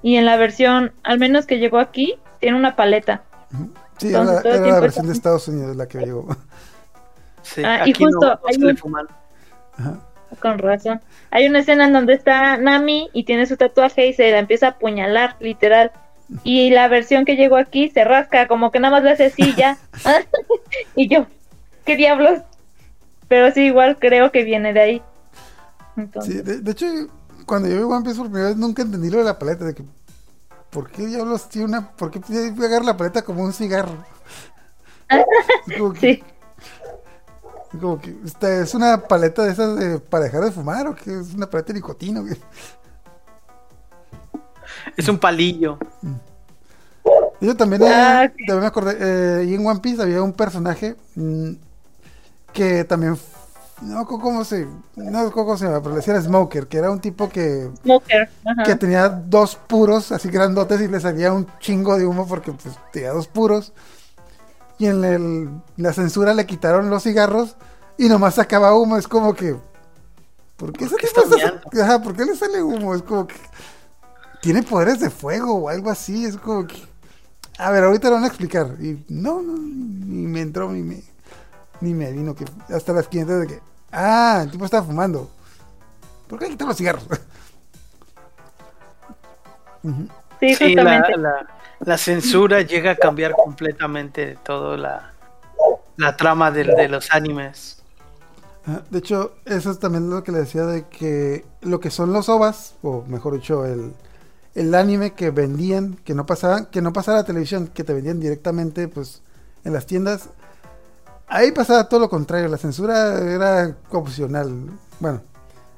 y en la versión, al menos que llegó aquí, tiene una paleta. Sí, Entonces, era, era la versión está- de Estados Unidos la que llegó. Sí, Ah, y aquí justo no hay se le un- fuman. Ajá. Con razón. Hay una escena en donde está Nami y tiene su tatuaje y se la empieza a apuñalar, literal. Y la versión que llegó aquí se rasca, como que nada más le hace así y ya. y yo, ¿qué diablos? Pero sí, igual creo que viene de ahí. Entonces, Sí, de, de hecho, cuando yo vi One Piece por primera vez nunca entendí lo de la paleta. De que, ¿Por qué diablos tiene una.? ¿Por qué puede pegar la paleta como un cigarro? Como que- sí. Como que esta es una paleta de esas de- para dejar de fumar o que es una paleta de nicotina. Es un palillo. Yo también, eh, Ah, también me acordé, eh, y en One Piece había un personaje mm, que también, no cómo se, no cómo se le decían Smoker, que era un tipo que, Smoker. Ajá. que tenía dos puros así grandotes y le salía un chingo de humo porque pues, tenía dos puros. Y en el- la censura le quitaron los cigarros y nomás sacaba humo. Es como que. ¿Por qué ese qué tipo está Ajá, ¿por qué le sale humo? Es como que. Tiene poderes de fuego o algo así. Es como que. A ver, ahorita lo van a explicar. Y no, no, ni me entró me. Ni me vino que. Hasta las 500 de que. Ah, el tipo estaba fumando. ¿Por qué quitar los cigarros? Sí, Sí, la, la- la censura llega a cambiar completamente toda la, la trama de, los animes. Ajá, De hecho, eso es también lo que le decía de que lo que son los ovas, o mejor dicho, el, el anime que vendían, que no pasaban, que no pasaba a la televisión, que te vendían directamente pues en las tiendas, ahí pasaba todo lo contrario, la censura era opcional. Bueno,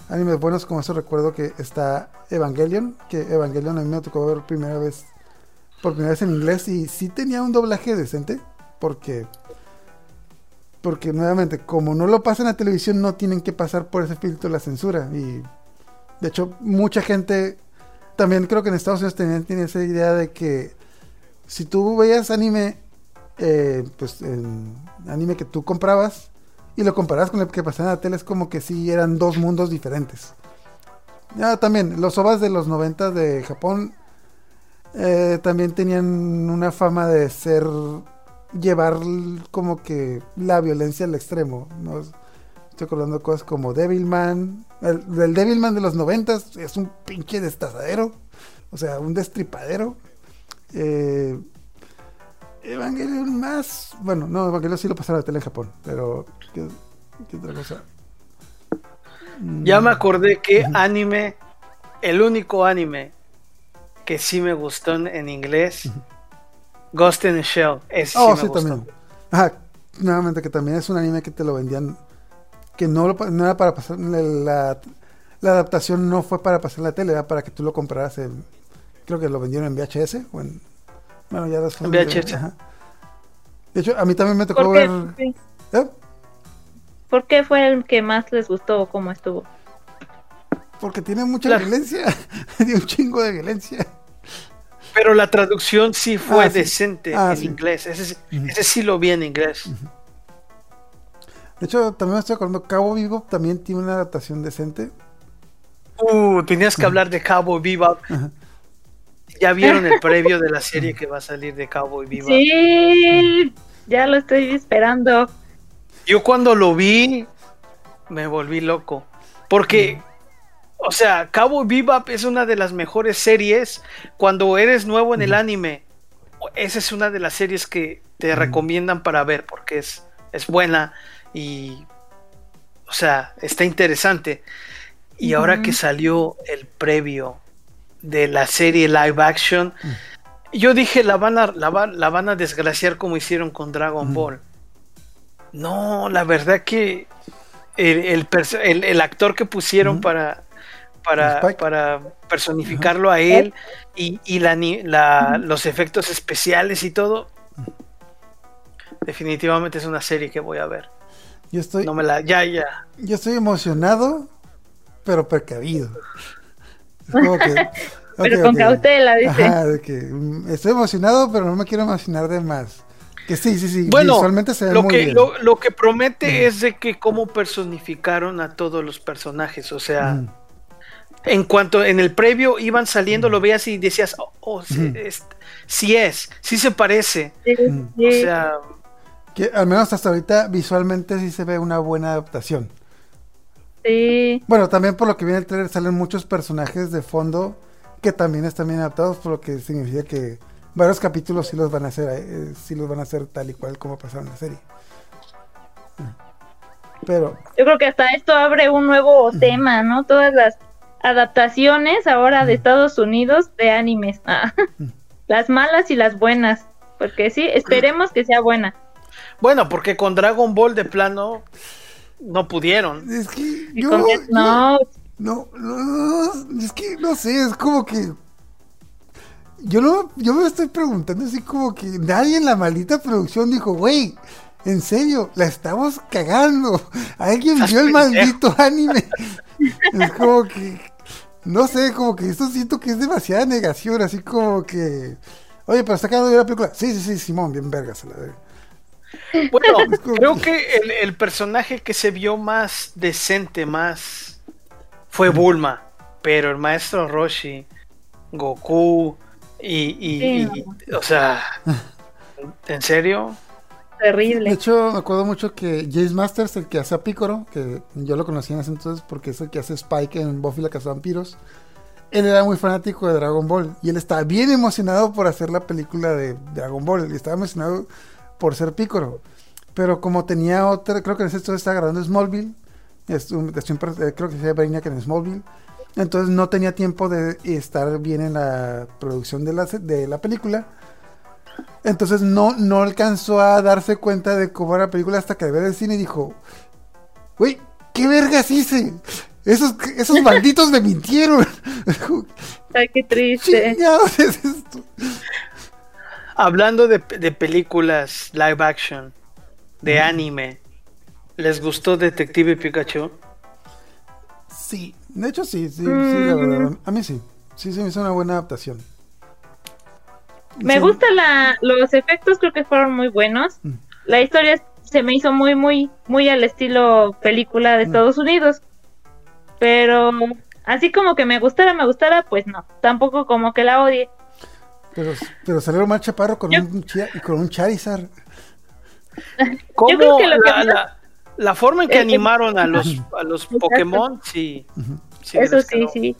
animes buenos como eso recuerdo que está Evangelion, que Evangelion a mí me tocó ver primera vez, por primera vez en inglés y sí tenía un doblaje decente, porque porque nuevamente, como no lo pasan a televisión, no tienen que pasar por ese filtro la censura. Y de hecho, mucha gente, también creo que en Estados Unidos tenían, tiene esa idea de que si tú veías anime, eh, pues en anime que tú comprabas y lo comparabas con el que pasaba en la tele, es como que sí eran dos mundos diferentes. Ya también, los ovas de los 90 de Japón eh, también tenían una fama de ser llevar como que la violencia al extremo. ¿no? Estoy acordando cosas como Devilman. El, el Devilman de los noventas es un pinche destazadero. O sea, un destripadero. Eh, Evangelion más. Bueno, no, Evangelion sí lo pasaron a la tele en Japón. Pero, ¿qué, qué otra cosa? Ya me acordé que anime, el único anime que sí me gustó en, inglés, Ghost in the Shell. Ese Oh, sí sí, me gustó. también. Ajá, nuevamente que también es un anime que te lo vendían. Que no, lo no era para pasar. La, la adaptación no fue para pasar en la tele, era para que tú lo compraras en. Creo que lo vendieron en VHS o en. Bueno, ya después. VHS. ajá. De hecho, a mí también me tocó ¿Por ver. qué? ¿eh? ¿Por qué fue el que más les gustó o cómo estuvo? Porque tiene mucha violencia. tiene un chingo de violencia. Pero la traducción sí fue Ah, sí. decente Ah, en sí. inglés. Ese, sí- Ujú. ese sí lo vi en inglés. De hecho, también me estoy acordando. Cabo Vivo también tiene una adaptación decente. Uh, tenías que hablar de Cowboy Bebop. Ya vieron el previo de la serie que va a salir de Cowboy Bebop. Sí, ya lo estoy esperando. Yo cuando lo vi me volví loco. Porque, o sea, Cowboy Bebop es una de las mejores series cuando eres nuevo en el anime. Esa es una de las series que te recomiendan para ver porque es, es buena y, o sea, está interesante. Y ahora que salió el previo de la serie live action, yo dije, la van a, la van, la van a desgraciar como hicieron con Dragon Ujú. Ball. No, la verdad que el, el actor que pusieron Ujú. para, para, para personificarlo a él y, y la, la- los efectos especiales y todo, definitivamente es una serie que voy a ver. Yo estoy, No me la, ya, ya. yo estoy emocionado, pero precavido. Es como que. Pero con ok. cautela, dice. Ajá, de que mm, estoy emocionado, pero no me quiero emocionar de más. Que sí, sí, sí. Bueno, visualmente se ve lo muy que, bien. lo, lo que promete es de que cómo personificaron a todos los personajes, o sea, en cuanto en el previo iban saliendo, lo veías y decías, oh, oh, sí, es, sí es, sí se parece, Sí, Mm. sí. o sea, Que al menos hasta ahorita visualmente sí se ve una buena adaptación. Sí. Bueno, también por lo que viene el trailer salen muchos personajes de fondo que también están bien adaptados, por lo que significa que varios capítulos sí los van a hacer, eh, sí los van a hacer tal y cual como pasaron en la serie. Pero Yo creo que hasta esto abre un nuevo tema, ¿no? Todas las adaptaciones ahora de Estados Unidos de animes. Ah, Las malas y las buenas. Porque sí, esperemos que sea buena. bueno, porque con Dragon Ball de plano no pudieron. es que yo, con- yo- no, No, no, no, es que no sé, es como que. Yo no, yo me estoy preguntando así como que nadie en la maldita producción dijo, güey, en serio, la estamos cagando. Alguien vio el maldito anime. es como que, no sé, como que esto siento que es demasiada negación, así como que, oye, pero está cagando bien la película. Sí, sí, sí, Simón, bien vergas. a la verga. Bueno, creo que- el, el personaje que se vio más decente, más fue Bulma, pero el maestro Roshi, Goku y, y- Sí, y- o sea, ¿en serio? De terrible. hecho, me acuerdo mucho que Jace Masters, el que hace a Picoro, que yo lo conocí en ese entonces porque es el que hace Spike en Buffy la Vampiros. Él era muy fanático de Dragon Ball y él estaba bien emocionado por hacer la película de Dragon Ball y estaba emocionado por ser Picoro. Pero como tenía otra, creo que en ese entonces estaba grabando Smallville, es un- es un per- eh, creo que se llama Brainiac en Smallville, entonces no tenía tiempo de estar bien en la producción de la, de la película. Entonces no, no alcanzó a darse cuenta de cómo era la película hasta que ver el cine y dijo, güey, ¿qué vergas hice? Esos, esos malditos me mintieron. Ay, qué triste. Chingados es esto. Hablando de, de películas live action, de anime, ¿les gustó Detective Pikachu? Sí, de hecho sí, sí, sí, la Mm. verdad. A mí sí. Sí, se me hizo una buena adaptación. Me Sí. gusta la, los efectos, creo que fueron muy buenos. Mm. La historia se me hizo muy, muy, muy al estilo película de Mm. Estados Unidos. Pero así como que me gustara, me gustara, pues no. Tampoco como que la odie. Pero, pero salió Omar Chaparro con Yo- un, con un Charizard. ¿Cómo creo que lo que la, la- la forma en que Eh, eh, animaron a los, a los Exacto. Pokémon, sí. sí Eso sí, sí.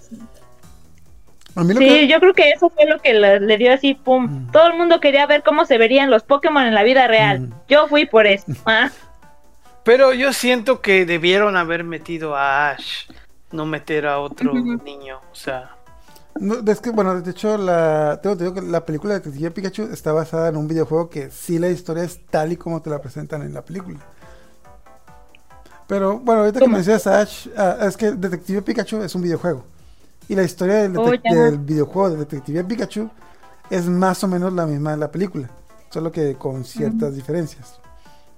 A mí lo Sí, que... yo creo que eso fue lo que le, le dio así, pum. Mm. Todo el mundo quería ver cómo se verían los Pokémon en la vida real. Mm. Yo fui por eso. Ah, Pero yo siento que debieron haber metido a Ash, no meter a otro niño. O sea, No, es que, bueno, de hecho, la, tengo, te digo que la película de Detective Pikachu está basada en un videojuego que sí la historia es tal y como te la presentan en la película. Pero, bueno, ahorita que ¿Cómo? mencionas a Ash, ah, es que Detective Pikachu es un videojuego. Y la historia del, Oh, del videojuego de Detective Pikachu es más o menos la misma de la película, solo que con ciertas diferencias.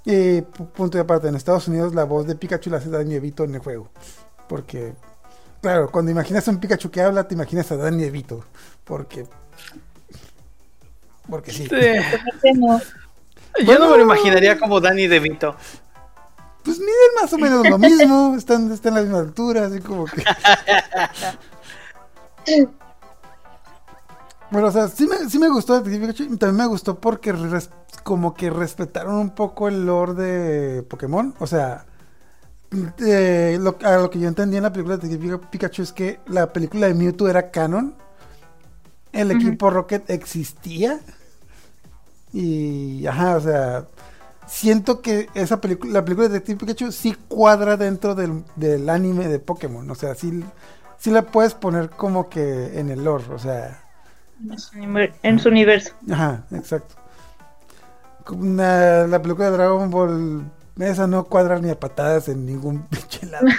Y pu- punto de aparte, en Estados Unidos la voz de Pikachu la hace Danny DeVito en el juego. Porque, claro, cuando imaginas a un Pikachu que habla, te imaginas a Danny DeVito. Porque... Porque sí. eh, ¿por qué no? yo no me lo imaginaría como Danny DeVito. Pues miden más o menos lo mismo, están, están a la misma altura, así como que... Bueno, o sea, sí me, sí me gustó Detective Pikachu y también me gustó porque res- como que respetaron un poco el lore de Pokémon. O sea, eh, lo, a lo que yo entendí en la película de Pikachu es que la película de Mewtwo era canon, el equipo Rocket existía y, ajá, o sea, siento que esa película, la película de Detective Pikachu sí cuadra dentro del, del anime de Pokémon. O sea, sí, sí la puedes poner como que en el lore, o sea... En su universo. Ajá, exacto. Una- la película de Dragon Ball, esa no cuadra ni a patadas en ningún pinche lado.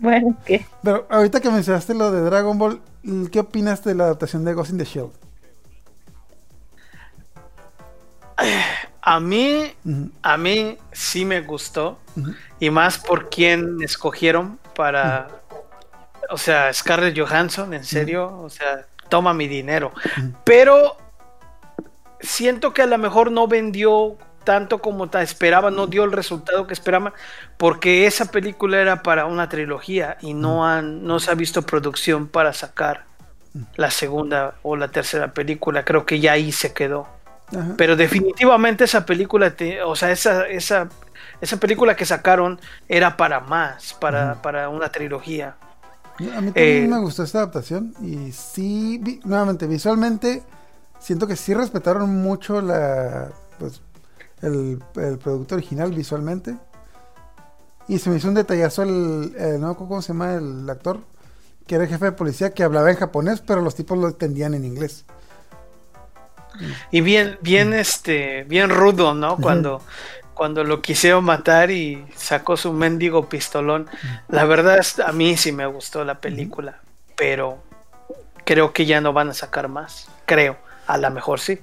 Bueno, que Pero ahorita que mencionaste lo de Dragon Ball, ¿qué opinas de la adaptación de Ghost in the Shell? A mí, a mí sí me gustó. Y más por quién escogieron para. O sea, Scarlett Johansson, en serio. O sea, toma mi dinero. Pero siento que a lo mejor no vendió tanto como ta- esperaba, no dio el resultado que esperaba, porque esa película era para una trilogía y no, han, no se ha visto producción para sacar la segunda o la tercera película. Creo que ya ahí se quedó. Ajá. Pero definitivamente esa película, te- o sea, esa, esa, esa película que sacaron era para más, para, para una trilogía. A mí también Eh, me gustó esta adaptación y sí, vi- nuevamente, visualmente, siento que sí respetaron mucho la, pues, el, el producto original visualmente. Y se me hizo un detallazo el, el- no, ¿cómo se llama el actor? Que era el jefe de policía que hablaba en japonés, pero los tipos lo entendían en inglés. Y bien, bien, este, bien rudo, ¿no? Cuando, cuando lo quisieron matar y sacó su mendigo pistolón. La verdad, es- a mí sí me gustó la película, pero creo que ya no van a sacar más. Creo, a lo mejor sí.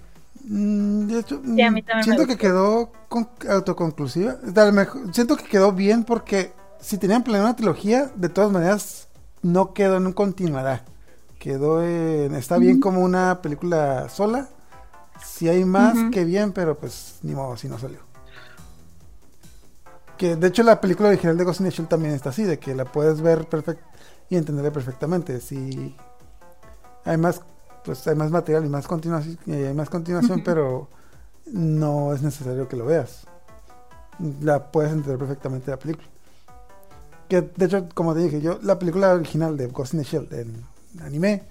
Mm, de hecho, Sí, a mí mm, también siento que quedó con- autoconclusiva. Lo mejor- siento que quedó bien porque si tenían planeado una trilogía, de todas maneras no quedó en un continuará. Quedó en, está bien como una película sola. Si hay más, que bien, pero pues ni modo, si no salió. Que de hecho la película original de Ghost in the Shell también está así, de que la puedes ver perfect y entenderla perfectamente. Si hay más, pues hay más material y más continuación, y hay más continuación, pero no es necesario que lo veas. La puedes entender perfectamente la película. Que de hecho, como te dije, yo la película original de Ghost in the Shell en anime,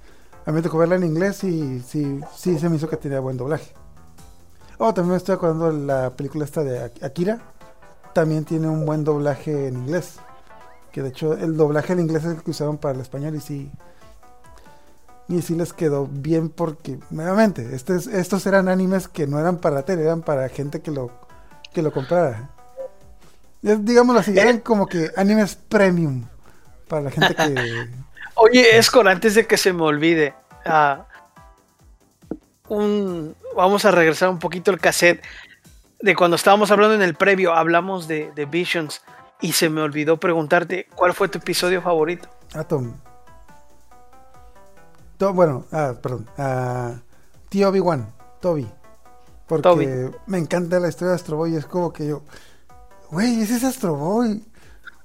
a mí me tocó verla en inglés y sí, sí se me hizo que tenía buen doblaje. Oh, también me estoy acordando de la película esta de Ak- Akira. También tiene un buen doblaje en inglés. Que de hecho el doblaje en inglés es el que usaron para el español y sí. Y sí les quedó bien porque, nuevamente, estos, estos eran animes que no eran para tele, eran para gente que lo, que lo comprara. Digámoslo así, eran como que animes premium para la gente que... Oye, Escor, antes de que se me olvide, ah, un, vamos a regresar un poquito el cassette de cuando estábamos hablando en el previo, hablamos de, de Visions y se me olvidó preguntarte cuál fue tu episodio favorito. Atom. To- bueno, ah, perdón. ah, Tío Obi-Wan, Toby. Porque Toby. me encanta la historia de Astro Boy. Es como que yo, güey, ese es Astro Boy.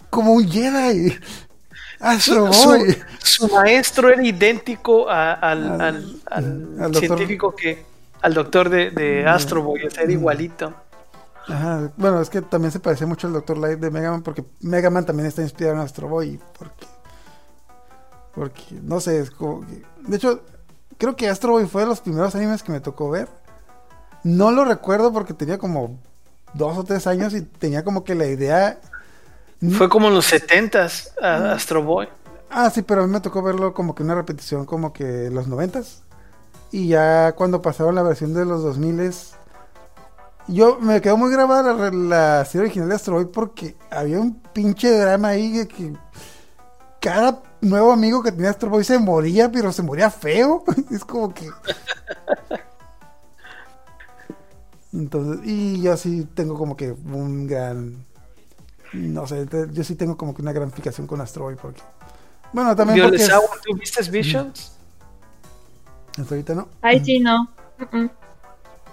Como un Jedi. Astro Su, Boy. su maestro era idéntico a- al, Al- al- al al doctor. científico que al doctor de, de Astro Boy, o sea, era igualito. Ajá, Bueno, es que también se parece mucho al Dr. Light de Mega Man porque Mega Man también está inspirado en Astro Boy. Porque, porque no sé, es como que- De hecho, creo que Astro Boy fue de los primeros animes que me tocó ver. No lo recuerdo porque tenía como dos o tres años y tenía como que la idea. Fue como en los 70s a Astro Boy. Ah, sí, pero a mí me tocó verlo como que una repetición como que en los noventas. Y ya cuando pasaron la versión de los 2000 yo me quedó muy grabada la, la serie original de Astro Boy porque había un pinche drama ahí de que cada nuevo amigo que tenía Astro Boy se moría, pero se moría feo. es como que... Entonces, y yo sí tengo como que un gran... No sé, te- yo sí tengo como que una gran fijación con Astro Boy porque... Bueno, también porque... Violesawa, ¿tú viste Visions? hasta ahorita no. Ay, sí, no.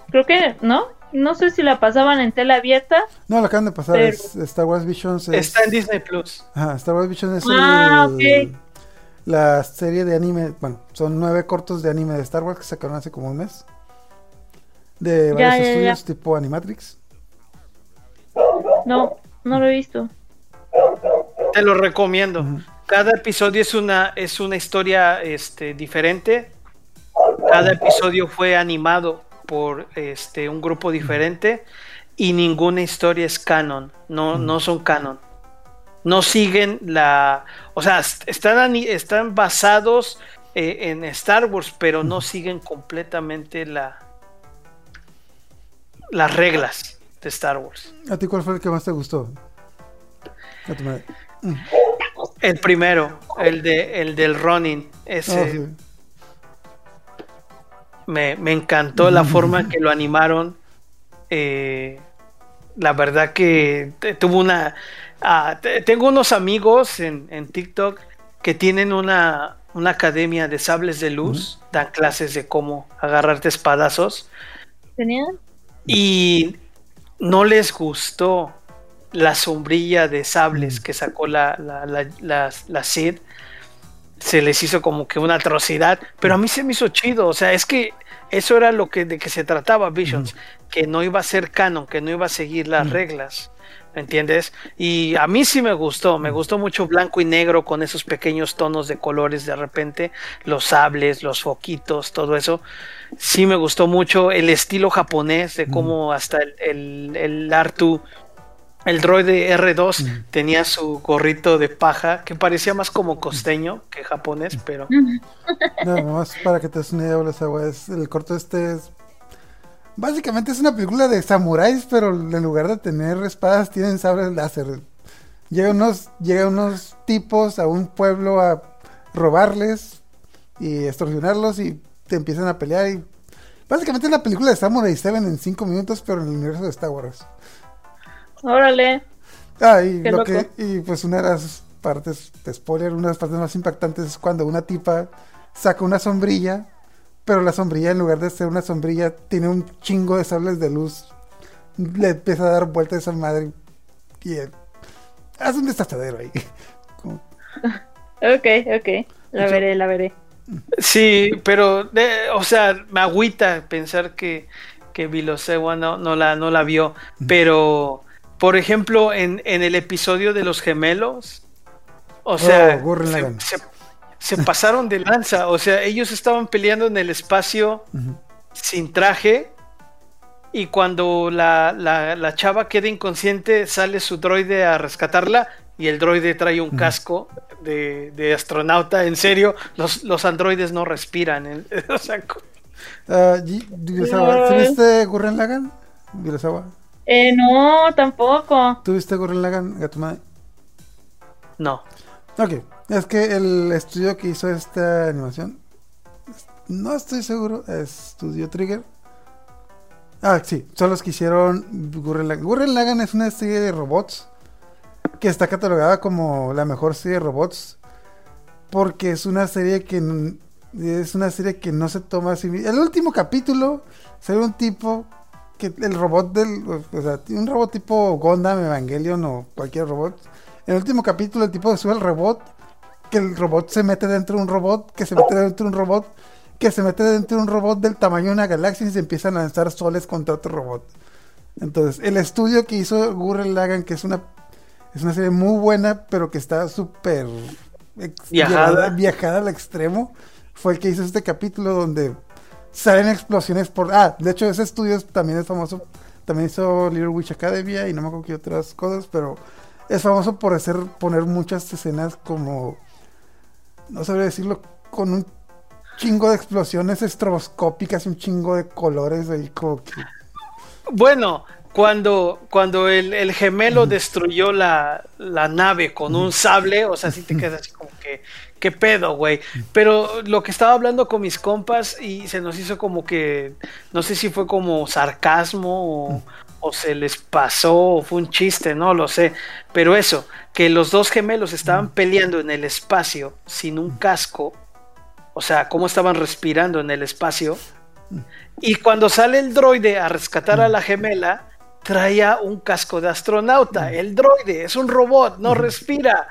Creo que, ¿no? No sé si la pasaban en tela abierta. No, lo acaban de pasar. Pero- es Star Wars Visions. es- Está en Disney Plus. Ajá, Star Wars Visions es Ah, el- ok. la serie de anime. Bueno, son nueve cortos de anime de Star Wars que sacaron hace como un mes. De varios ya, ya. estudios tipo Animatrix. No, no lo he visto. Te lo recomiendo. Cada episodio es una, es una historia este, diferente. Cada episodio fue animado por este, un grupo diferente y ninguna historia es canon. No, no son canon. No siguen la. O sea, est- están, están basados eh, en Star Wars, pero no siguen completamente la, las reglas de Star Wars. ¿A ti cuál fue el que más te gustó? A tu madre. El primero, el de el del running, ese Ah, sí. Me, me encantó la forma que lo animaron. Eh, la verdad que tuvo una. ah, te- tengo unos amigos en, en TikTok que tienen una, una academia de sables de luz, dan clases de cómo agarrarte espadazos ¿Tenían? y no les gustó la sombrilla de sables que sacó la, la, la, la, la Sid. Se les hizo como que una atrocidad, pero a mí se me hizo chido. O sea, es que eso era lo que de que se trataba Visions, que no iba a ser canon, que no iba a seguir las reglas. ¿Me entiendes? Y a mí sí me gustó, me gustó mucho blanco y negro con esos pequeños tonos de colores de repente, los sables, los foquitos, todo eso. Sí me gustó mucho el estilo japonés de cómo hasta el, el, el Artu, el droide R2 tenía su gorrito de paja que parecía más como costeño que japonés, pero Nada más para que te des una idea, es el corto este es básicamente es una película de samuráis, pero en lugar de tener espadas tienen sables láser. Llegan unos, llegan unos tipos a un pueblo a robarles y extorsionarlos y te empiezan a pelear y básicamente es la película de Samurai 7 en 5 minutos, pero en el universo de Star Wars. Órale. Ah, y, Qué lo loco. que, y pues una de las partes, de spoiler, una de las partes más impactantes es cuando una tipa saca una sombrilla, pero la sombrilla en lugar de ser una sombrilla tiene un chingo de sables de luz. Le empieza a dar vuelta a esa madre y eh, hace un desastradero ahí. Como- Ok, ok. La veré, la veré. sí, pero de- o sea, me agüita pensar que, que Vilosewa no, no, la, no la vio, pero por ejemplo, en, en el episodio de los gemelos, o sea, Oh, se, Lagann. se- se pasaron de lanza, o sea, ellos estaban peleando en el espacio sin traje. Y cuando la, la- la chava queda inconsciente, sale su droide a rescatarla y el droide trae un casco de, de astronauta. En serio, los, los androides no respiran. ¿eh? O sea, co- Ah, Gi- Girasawa, ¿sí viste Gurren? Girasawa. Eh, no, tampoco. ¿Tú viste Gurren Lagann, Gatumai? no. Ok, es que el estudio que hizo esta animación, no estoy seguro, es Studio Trigger. Ah, sí, son los que hicieron Gurren Lagann. Gurren Lagann es una serie de robots que está catalogada como la mejor serie de robots porque es una serie que n- es una serie que no se toma así. El último capítulo sale un tipo que el robot del, o sea, un robot tipo Gundam, Evangelion o cualquier robot. En el último capítulo el tipo sube el robot, que el robot se mete dentro de un robot, que se mete dentro de un robot, que se mete dentro de un robot del tamaño de una galaxia y se empiezan a lanzar soles contra otro robot. Entonces, el estudio que hizo Gurren Lagann, que es una es una serie muy buena, pero que está súper Viajada. viajada al extremo, fue el que hizo este capítulo donde salen explosiones por... Ah, de hecho ese estudio es- también es famoso, también hizo Little Witch Academia y no me acuerdo qué otras cosas, pero es famoso por hacer, poner muchas escenas como, no sabría decirlo, con un chingo de explosiones estroboscópicas y un chingo de colores ahí como que... Bueno, cuando, cuando el, el gemelo destruyó la, la nave con un sable, o sea, sí te quedas así como que, ¿qué pedo, güey? Pero lo que estaba hablando con mis compas y se nos hizo como que, no sé si fue como sarcasmo o, o se les pasó o fue un chiste, no lo sé. Pero eso, que los dos gemelos estaban peleando en el espacio sin un casco, o sea, cómo estaban respirando en el espacio. Y cuando sale el droide a rescatar a la gemela, traía un casco de astronauta. El droide es un robot, no respira.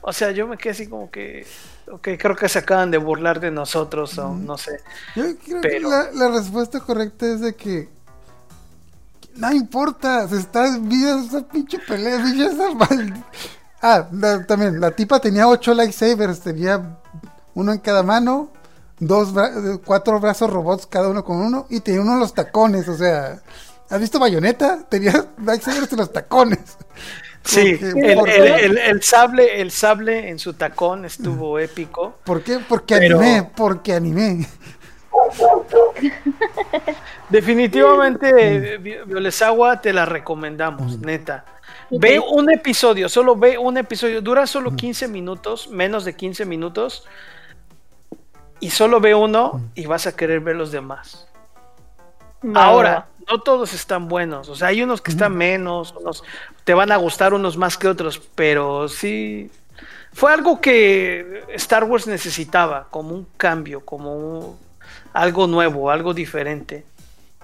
O sea, yo me quedé así como que, ok, creo que se acaban de burlar de nosotros o no sé. Yo creo Pero- que la, la respuesta correcta es de que no importa, se está viendo esa pinche pelea, esa mal- Ah, la- también, la tipa tenía ocho lightsabers, tenía uno en cada mano, dos bra- cuatro brazos robots cada uno con uno, y tenía uno en los tacones, o sea, ¿has visto Bayonetta? Tenía lightsabers en los tacones. Sí, el, ¿por el- qué? el- el sable, el sable en su tacón estuvo épico. ¿Por qué? Porque Pero- animé, porque animé. Definitivamente, Vi- Violesawa, te la recomendamos, neta. Ve un episodio, solo ve un episodio, dura solo 15 minutos, menos de 15 minutos, y solo ve uno y vas a querer ver los demás. Ahora. No todos están buenos, o sea, hay unos que están menos, unos te van a gustar unos más que otros, pero sí fue algo que Star Wars necesitaba, como un cambio, como un- algo nuevo, algo diferente.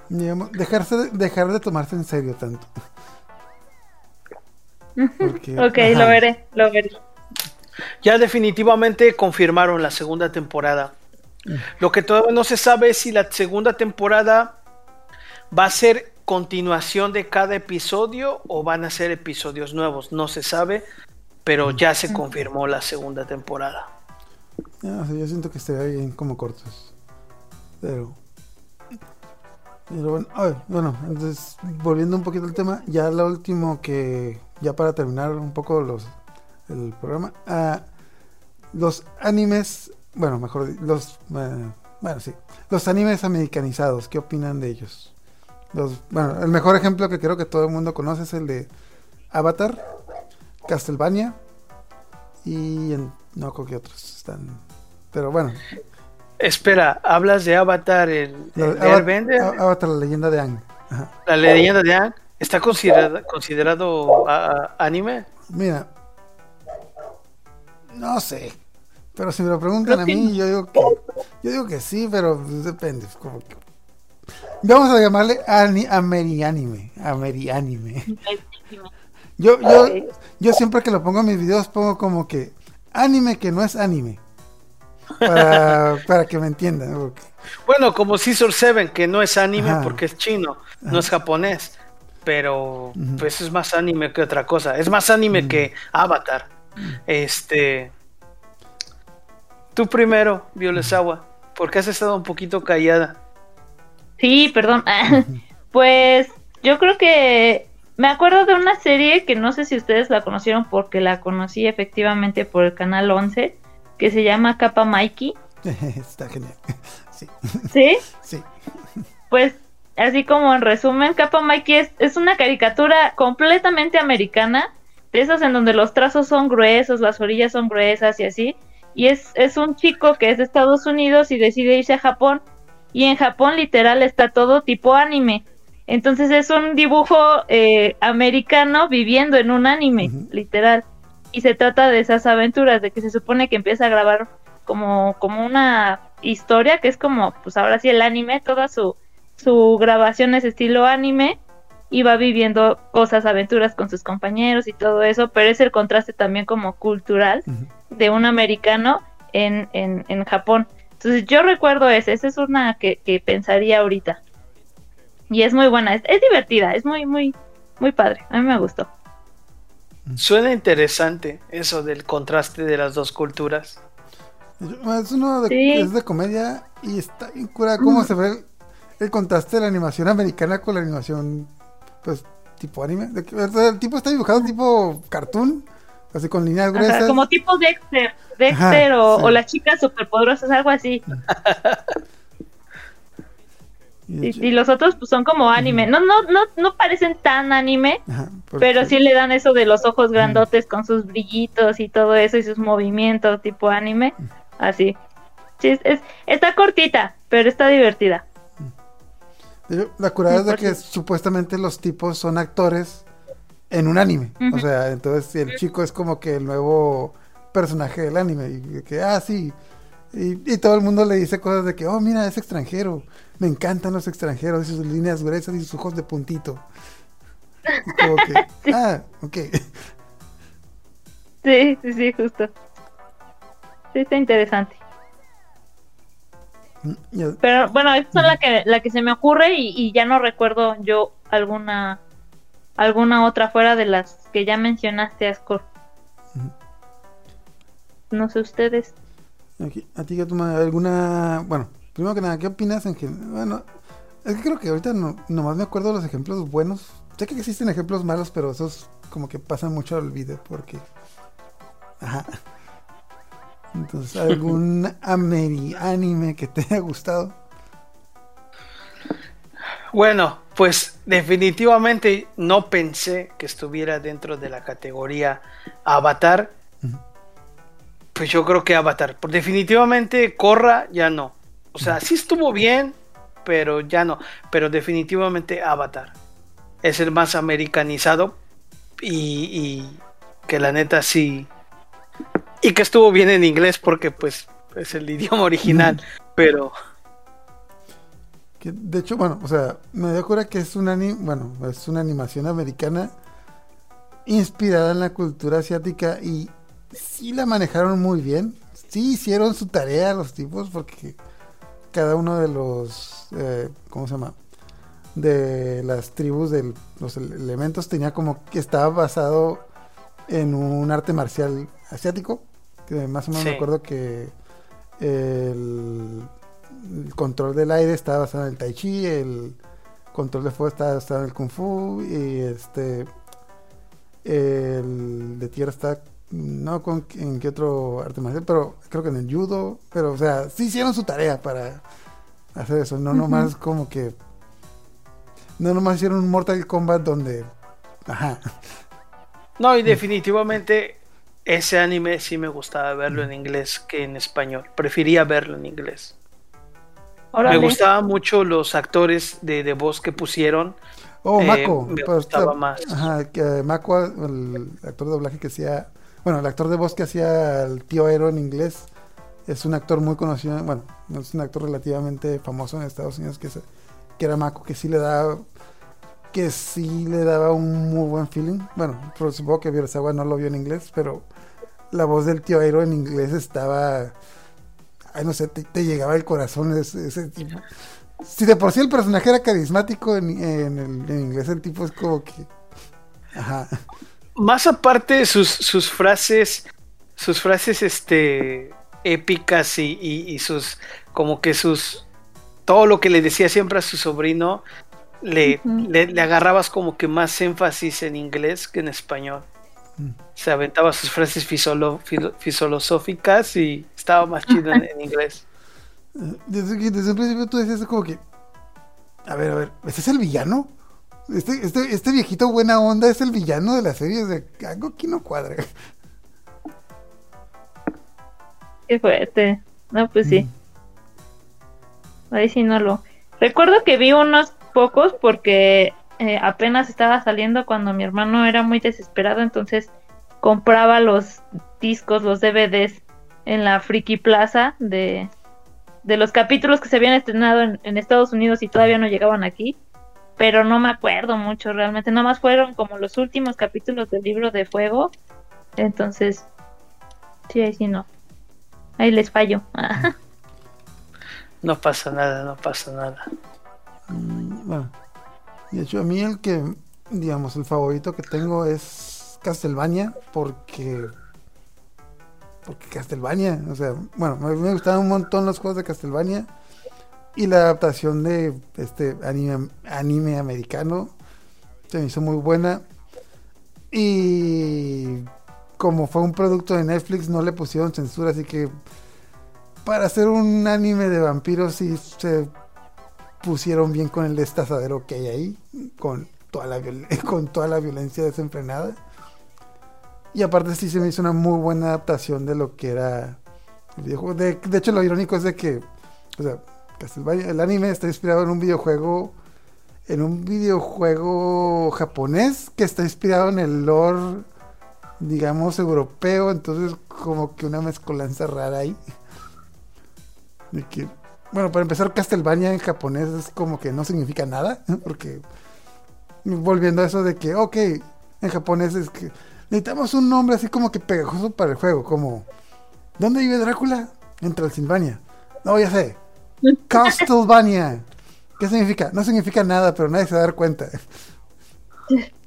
Dejarse de- dejar de tomarse en serio tanto. Porque, Ok, ajá. lo veré, lo veré. Ya definitivamente confirmaron la segunda temporada. Lo que todavía no se sabe es si la segunda temporada va a ser continuación de cada episodio o van a ser episodios nuevos. No se sabe, pero ya se confirmó la segunda temporada. Ya, o sea, yo siento que estaría bien como cortos. Pero. Pero bueno, bueno, entonces, volviendo un poquito al tema, ya lo último que. Ya para terminar un poco los el programa. ah, los animes. Bueno, mejor los. eh, bueno, sí. Los animes americanizados, ¿qué opinan de ellos? Los, bueno, el mejor ejemplo que creo que todo el mundo conoce es el de Avatar, Castlevania y en- no creo que otros están. Pero bueno, Espera, ¿hablas de Avatar, el, el Ava- Airbender? Avatar, la leyenda de. Ajá. la leyenda de Aang? ¿Está considerado, considerado a- a- anime? Mira, no sé. Pero si me lo preguntan a mí, yo digo que, yo digo que sí, pero depende. Como que- Vamos a llamarle ani, amerianime. Amerianime. Yo, yo, yo siempre que lo pongo en mis videos pongo como que anime que no es anime. Para, para que me entiendan. porque- Bueno, como Scissor 7, que no es anime Ajá. porque es chino, no es japonés. Pero pues es más anime que otra cosa. Es más anime que Avatar. Este. Tú primero, Violesawa, porque has estado un poquito callada. Sí, perdón. pues yo creo que Me acuerdo de una serie que no sé si ustedes la conocieron porque la conocí efectivamente por el canal 11, que se llama Capa Mikey. Está genial. Sí. ¿Sí? Sí. Pues así como en resumen, Capa Mikey es, es una caricatura completamente americana, de esas en donde los trazos son gruesos, las orillas son gruesas y así. Y es, es un chico que es de Estados Unidos y decide irse a Japón. Y en Japón literal está todo tipo anime. Entonces es un dibujo eh, americano viviendo en un anime, literal. Y se trata de esas aventuras, de que se supone que empieza a grabar como, como una historia, que es como, pues ahora sí, el anime, toda su, su grabación es estilo anime, y va viviendo cosas, aventuras con sus compañeros y todo eso, pero es el contraste también como cultural de un americano en, en, en Japón. Entonces yo recuerdo ese, esa es una que, que pensaría ahorita. Y es muy buena, es, es divertida, es muy, muy, muy padre. A mí me gustó. Suena interesante eso del contraste de las dos culturas. Es uno de, Sí. es de comedia y está bien cura cómo se ve el, el contraste de la animación americana con la animación, pues, tipo anime. El tipo está dibujado tipo cartoon, así con líneas Ajá, gruesas. como tipo Dexter, Dexter Ajá, o, sí. o las chicas superpoderosas, algo así. y los otros pues son como anime. No, no, no, no parecen tan anime, ajá, porque- pero sí le dan eso de los ojos grandotes con sus brillitos y todo eso y sus movimientos tipo anime. Así. Sí, es, es- está cortita, pero está divertida. la curada es de que supuestamente los tipos son actores en un anime. O sea, entonces el chico es como que el nuevo personaje del anime. Y que, ah, sí. Y, y todo el mundo le dice cosas de que, oh, mira, es extranjero. Me encantan los extranjeros y sus líneas gruesas y sus ojos de puntito. Y como que, ah, ok. Sí, sí, sí, justo. Sí, está interesante. Y- Pero bueno, esa es la que, la que se me ocurre y, y ya no recuerdo yo alguna alguna otra fuera de las que ya mencionaste, Ascor. No sé ustedes. ¿A ti, Gatuma, alguna... Bueno, primero que nada, ¿qué opinas en general? Bueno, es que creo que ahorita no, nomás me acuerdo de los ejemplos buenos. Sé que existen ejemplos malos, pero esos como que pasan mucho al olvido porque... Ajá. Entonces, ¿algún anime que te haya gustado? Bueno, pues definitivamente no pensé que estuviera dentro de la categoría Avatar. Pues yo creo que Avatar. Por definitivamente Corra ya no. O sea, sí estuvo bien, pero ya no. Pero definitivamente Avatar. Es el más americanizado y, y que la neta sí. Y que estuvo bien en inglés porque pues es el idioma original. Pero Que, de hecho, bueno, o sea, me dio cura que es una, ani- bueno, es una animación americana inspirada en la cultura asiática y sí la manejaron muy bien. Sí hicieron su tarea los tipos porque cada uno de los, eh, ¿cómo se llama? De las tribus de los ele- elementos tenía como que estaba basado en un arte marcial asiático. Que más o menos me Sí. acuerdo que el, el control del aire estaba basado en el tai chi, el control de fuego estaba basado en el kung fu y este el de tierra está no con en qué otro arte marcial, pero creo que en el judo, pero o sea, sí hicieron su tarea para hacer eso, no nomás como que no nomás hicieron un Mortal Kombat donde ajá, No, y definitivamente ese anime sí me gustaba verlo en inglés que en español. Prefería verlo en inglés. Órale. Me gustaban mucho los actores de, de voz que pusieron. Oh, Eh, Mako. me pues, gustaba está- más. Ajá, que, eh, Mako, el actor de doblaje que hacía. Bueno, el actor de voz que hacía el tío Aero en inglés. Es un actor muy conocido. Bueno, es un actor relativamente famoso en Estados Unidos que, se- que era Mako, que sí le daba. Que sí le daba un muy buen feeling. Bueno, pero supongo que Virasawa no lo vio en inglés, pero la voz del tío Aero en inglés estaba. Ay, no sé, te, te llegaba el corazón ese, ese tipo. Si de por sí el personaje era carismático en, en el, en inglés, el tipo es como que. Ajá. Más aparte sus, sus frases, sus frases este épicas y, y- y sus como que sus todo lo que le decía siempre a su sobrino le, le agarrabas como que más énfasis en inglés que en español. Mm. Se aventaba sus frases fisolo- filo- filosóficas y estaba más chido en, en inglés. Eh, Desde, desde el principio tú decías como que. A ver, a ver, ¿este es el villano? Este, este, este viejito buena onda es el villano de la serie. O sea, algo aquí no cuadra. Qué fuerte. No, pues sí. Mm. Ahí sí no lo. Recuerdo que vi unos pocos porque eh, apenas estaba saliendo cuando mi hermano era muy desesperado, entonces compraba los discos, los DVDs en la Friki Plaza de, de los capítulos que se habían estrenado en, en Estados Unidos y todavía no llegaban aquí. Pero no me acuerdo mucho realmente, nada más fueron como los últimos capítulos del libro de fuego. Entonces, sí, ahí sí no. Ahí les fallo. No pasa nada, no pasa nada. Mm, Bueno, de hecho, a mí el que, digamos, el favorito que tengo es Castlevania, porque. Porque Castlevania, o sea, bueno, me, me gustaban un montón los juegos de Castlevania y la adaptación de este anime, anime americano se me hizo muy buena. Y como fue un producto de Netflix, no le pusieron censura, así que para hacer un anime de vampiros sí se pusieron bien con el destazadero que hay ahí, con toda la, con toda la violencia desenfrenada. Y aparte sí se me hizo una muy buena adaptación de lo que era el videojuego. De, de hecho lo irónico es de que, o sea, Castlevania, el anime está inspirado en un videojuego, en un videojuego japonés que está inspirado en el lore, digamos, europeo. Entonces como que una mezcolanza rara ahí. De que, bueno, para empezar, Castlevania en japonés es como que no significa nada, porque volviendo a eso de que, ok, en japonés es que necesitamos un nombre así como que pegajoso para el juego, como, ¿dónde vive Drácula? En Transilvania. No, ya sé, Castlevania. ¿Qué significa? No significa nada, pero nadie se va a dar cuenta.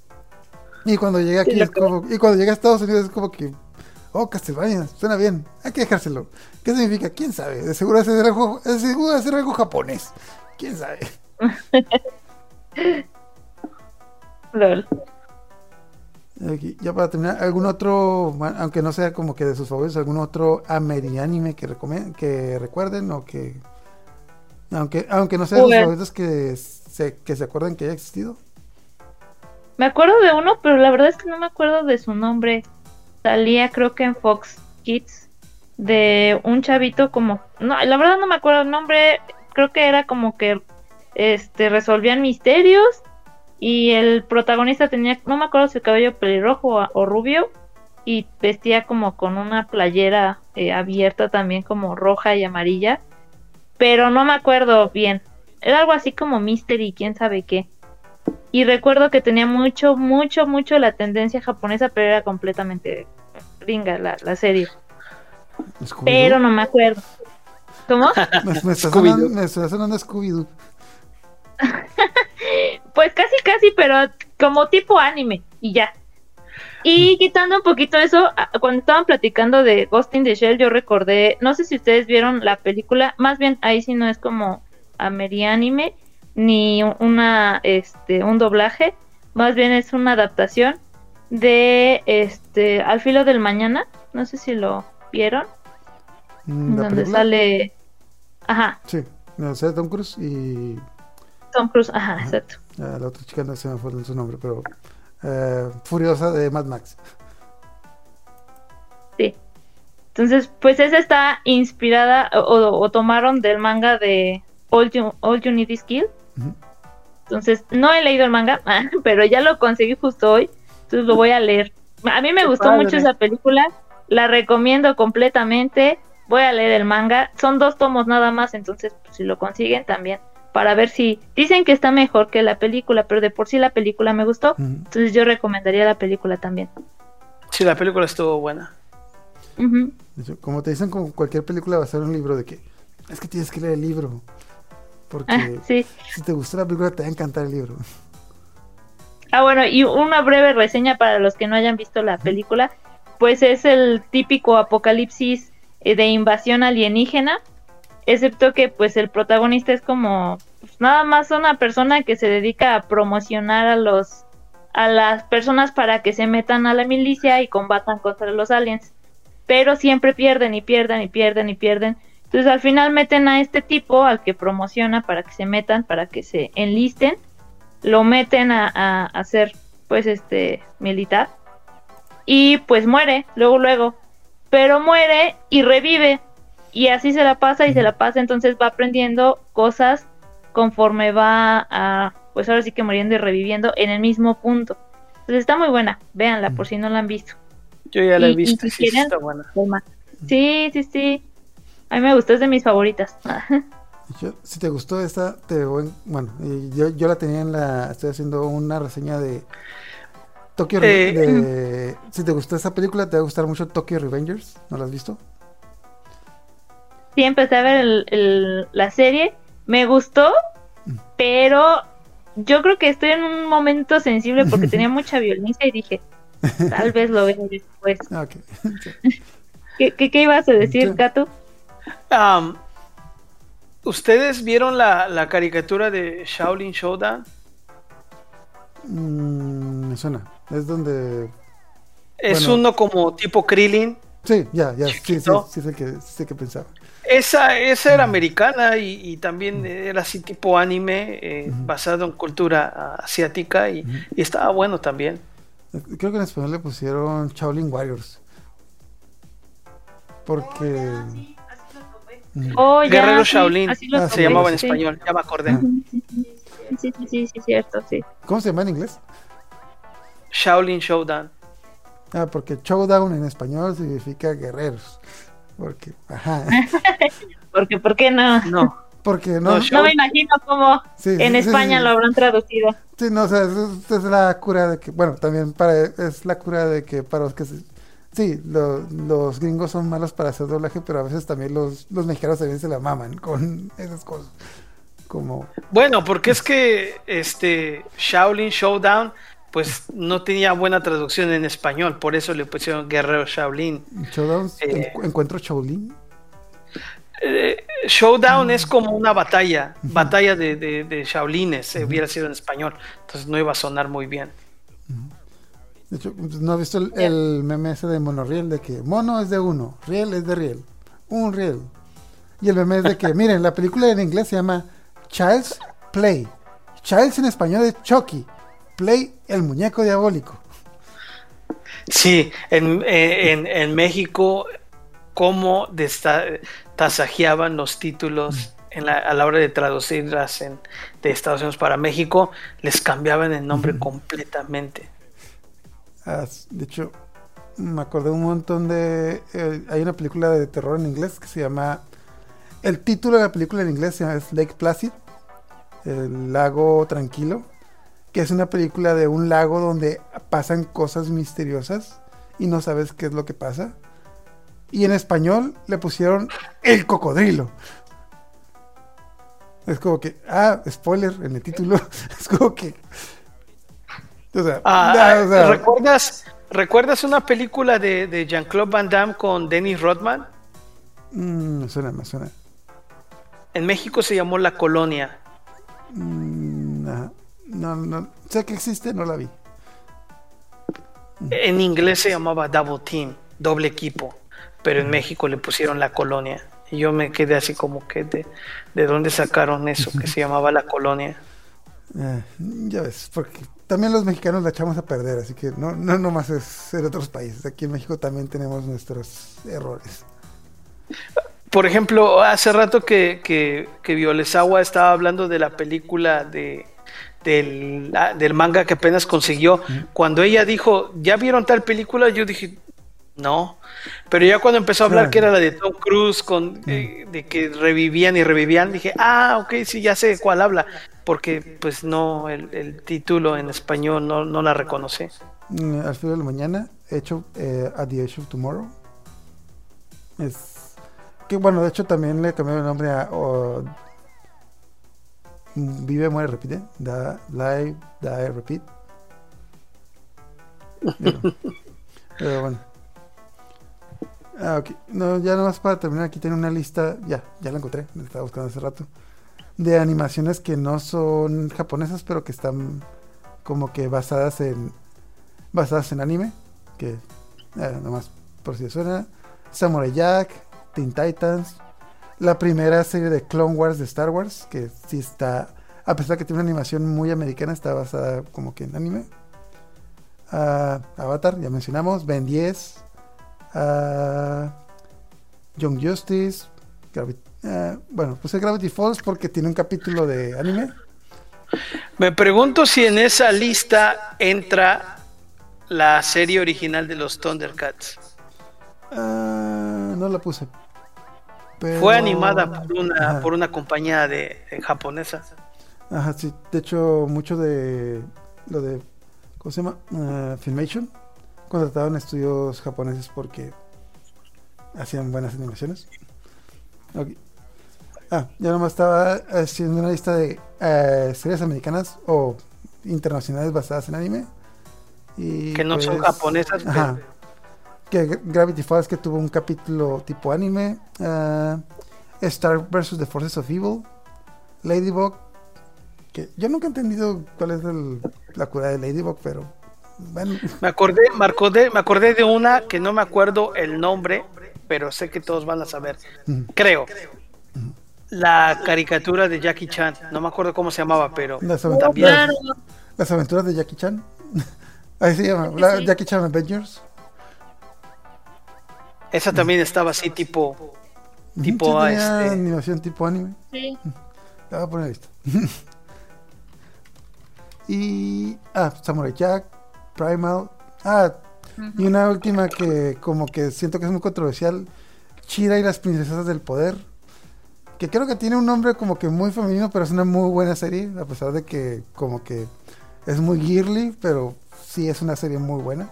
Y cuando llega aquí es como, y cuando llega a Estados Unidos es como que, oh, Castlevania, suena bien, hay que dejárselo. ¿Qué significa? ¿Quién sabe? De seguro es algo, de seguro ser algo japonés. ¿Quién sabe? Lol. Aquí, ya para terminar, ¿algún otro, aunque no sea como que de sus favoritos, algún otro amerianime que, que recuerden o que, aunque, aunque no sea de sus Pues- favoritos, que se, que se acuerden que haya existido? Me acuerdo de uno, pero la verdad es que no me acuerdo de su nombre. Salía creo que en Fox Kids de un chavito como no, la verdad no me acuerdo el nombre, creo que era como que este resolvían misterios y el protagonista tenía no me acuerdo si el cabello pelirrojo o, rubio y vestía como con una playera eh, abierta también como roja y amarilla, pero no me acuerdo bien. Era algo así como Mystery, quién sabe qué. Y recuerdo que tenía mucho, mucho, mucho la tendencia japonesa, pero era completamente gringa la, la serie. Pero no me acuerdo. ¿Cómo? Me, me está Scooby-Doo. sonando, Scooby-Doo. Pues casi, casi, pero como tipo anime y ya. Y quitando un poquito eso, cuando estaban platicando de Ghost in the Shell, yo recordé, no sé si ustedes vieron la película, más bien ahí sí no es como amerianime ni una este un doblaje, más bien es una adaptación de este Al filo del mañana, no sé si lo vieron, Mm, ¿La donde película? sale ajá, Sí, no sé, Tom Cruise y Tom Cruise, ajá, exacto. ah, la otra chica no se me fue su nombre, pero eh, Furiosa de Mad Max. Sí. Entonces, pues esa está inspirada o, o- o tomaron del manga de All You, All You Need Is Kill. Entonces, no he leído el manga, pero ya lo conseguí justo hoy. Entonces lo voy a leer. A mí me Qué gustó padre. mucho esa película. La recomiendo completamente. Voy a leer el manga. Son dos tomos nada más, entonces pues, si lo consiguen también. Para ver si... Dicen que está mejor que la película, pero de por sí la película me gustó. Entonces yo recomendaría la película también. Sí, la película estuvo buena. Como te dicen con cualquier película va a ser un libro de que es que tienes que leer el libro. Porque Ah, sí. si te gustó la película te va a encantar el libro. Ah, bueno, y una breve reseña para los que no hayan visto la película, pues es el típico apocalipsis eh, de invasión alienígena, excepto que pues el protagonista es como pues, nada más una persona que se dedica a promocionar a los a las personas para que se metan a la milicia y combatan contra los aliens. Pero siempre pierden y pierden y pierden y pierden. Entonces al final meten a este tipo, al que promociona para que se metan, para que se enlisten, lo meten a, a, a ser pues este militar y pues muere, luego luego, pero muere y revive y así se la pasa y se la pasa, entonces va aprendiendo cosas conforme va a pues ahora sí que muriendo y reviviendo en el mismo punto. Entonces está muy buena, véanla por si no la han visto. Yo ya la he Y- visto, si sí, quieren, está buena. toma. Sí, sí, sí. A mí me gustó, es de mis favoritas. Yo- si te gustó esta, te voy- bueno, yo, yo la tenía en la, estoy haciendo una reseña de Tokyo, Eh, de- si te gustó esta película, te va a gustar mucho Tokyo Revengers, ¿no la has visto? sí, empecé a ver el- el- la serie, me gustó, pero yo creo que estoy en un momento sensible porque tenía mucha violencia y dije, tal vez lo vea después. Ah. ¿Qué, qué, qué ibas a decir, Sí. Am, ¿Ustedes vieron la, la caricatura de Shaolin Showdown? Mm, me suena, es donde, Es Bueno. uno como tipo Krillin. sí, ya, ya, sí, sí, Chiquito. sí, sé que, sé que pensaba. Esa, esa era americana y, y también era así tipo anime, eh, basado en cultura ah, asiática y, y estaba bueno también. Creo que en español le pusieron Shaolin Warriors. Porque... Oh, ya, Guerrero sí, Shaolin así lo Ah, se llamaba en sí. español, ya me acordé. Ah. Sí, sí, sí, sí, cierto, sí. ¿Cómo se llama en inglés? Shaolin Showdown. Ah, porque showdown en español significa guerreros. Porque, ajá. Porque, ¿por qué no? No, Porque no. No, No me imagino cómo sí, en sí, España sí. lo habrán traducido. Sí, no, o sea, es, es la cura de que, bueno, también para, es la cura de que para los que se- sí, lo- los gringos son malos para hacer doblaje, pero a veces también los, los mexicanos también se la maman con esas cosas. Como, bueno, porque es que este Shaolin Showdown pues no tenía buena traducción en español, por eso le pusieron Guerrero Shaolin. showdown, Eh. encu- encuentro Shaolin. Eh, showdown es como una batalla, batalla de, de, de Shaolines, eh, hubiera sido en español, entonces no iba a sonar muy bien. De hecho, pues, ¿no has visto el, el meme ese de monorriel? De que mono es de uno, riel es de riel, un riel. Y el meme es de que, miren, la película en inglés se llama Child's Play. Child's en español es Chucky. Play, el muñeco diabólico. Sí, en, eh, en, en México, cómo desta- tasajeaban los títulos en la- a la hora de traducirlas en, de Estados Unidos para México, les cambiaban el nombre completamente. Ah, de hecho, me acordé un montón de... eh, hay una película de terror en inglés que se llama... El título de la película en inglés se llama es Lake Placid, el lago tranquilo, que es una película de un lago donde pasan cosas misteriosas y no sabes qué es lo que pasa. Y en español le pusieron el cocodrilo. Es como que, ah, spoiler en el título. Es como que... O sea, Ah, o sea, ¿recuerdas, ¿Recuerdas una película de, de Jean-Claude Van Damme con Dennis Rodman? Mm, me suena, me suena. En México se llamó La Colonia. Mm, ajá. no, no, sé que existe, no la vi. En inglés se llamaba Double Team, doble equipo, pero en México le pusieron La Colonia. Y yo me quedé así como que de, de dónde sacaron eso que se llamaba La Colonia. Eh, ya ves, porque también los mexicanos la echamos a perder, así que no, no nomás es en otros países. Aquí en México también tenemos nuestros errores. Por ejemplo, hace rato que, que, que Violesawa estaba hablando de la película de, del, ah, del manga que apenas consiguió. Cuando ella dijo, ¿ya vieron tal película? Yo dije, no. Pero ya cuando empezó a hablar Claro. que era la de Tom Cruise, con, eh, de que revivían y revivían, dije, ah, ok, sí, ya sé de cuál habla. Porque pues no, el, el título en español no, no la reconocí. Mm, al final de la mañana, hecho eh, At the Edge of Tomorrow. Es que bueno, de hecho también le cambiaron el nombre a Vive, muere, repite. Da, live, die, repeat. Pero, pero bueno. Ah, ok. No, ya nomás para terminar, aquí tengo una lista. Ya, ya la encontré. La estaba buscando hace rato. De animaciones que no son japonesas, pero que están como que basadas en basadas en anime, que eh, nomás por si suena, Samurai Jack, Teen Titans, la primera serie de Clone Wars de Star Wars, que sí está, a pesar que tiene una animación muy americana, está basada como que en anime. Ah, Avatar, ya mencionamos, Ben 10, ah, Young Justice, Gravi- ah, bueno, puse Gravity Falls porque tiene un capítulo de anime. Me pregunto si en esa lista entra la serie original de los Thundercats. Ah, no la puse. Pero- Fue animada por una, Ajá. por una compañía de, de japonesa. Ajá, sí. De hecho, mucho de lo de, ¿cómo se llama? Ah, Filmation. Contrataban estudios japoneses porque hacían buenas animaciones. Ok. Ah, ya nomás estaba haciendo una lista de eh, series americanas o internacionales basadas en anime. Y Que no son pues, japonesas, pero- Ajá. Que Gra- Gravity Falls que tuvo un capítulo tipo anime. ah, Star vs. The Forces of Evil. Ladybug. Que yo nunca he entendido cuál es el- la cura de Ladybug, pero bueno. Me acordé, me acordé, me acordé de una que no me acuerdo el nombre, pero sé que todos van a saber. Ujú. Creo. La caricatura de Jackie Chan. No me acuerdo cómo se llamaba, pero Las, aventuras, claro. las aventuras de Jackie Chan. Ahí se llama. la- Sí. Jackie Chan Adventures. esa también estaba así tipo Tipo, sí, tenía este- animación tipo anime. Sí. La voy a poner lista. y. Ah, Samurai Jack, Primal. Ah, y una última que como que siento que es muy controversial. Chira y las princesas del poder. Que creo que tiene un nombre como que muy femenino, pero es una muy buena serie. A pesar de que como que es muy girly, pero sí es una serie muy buena.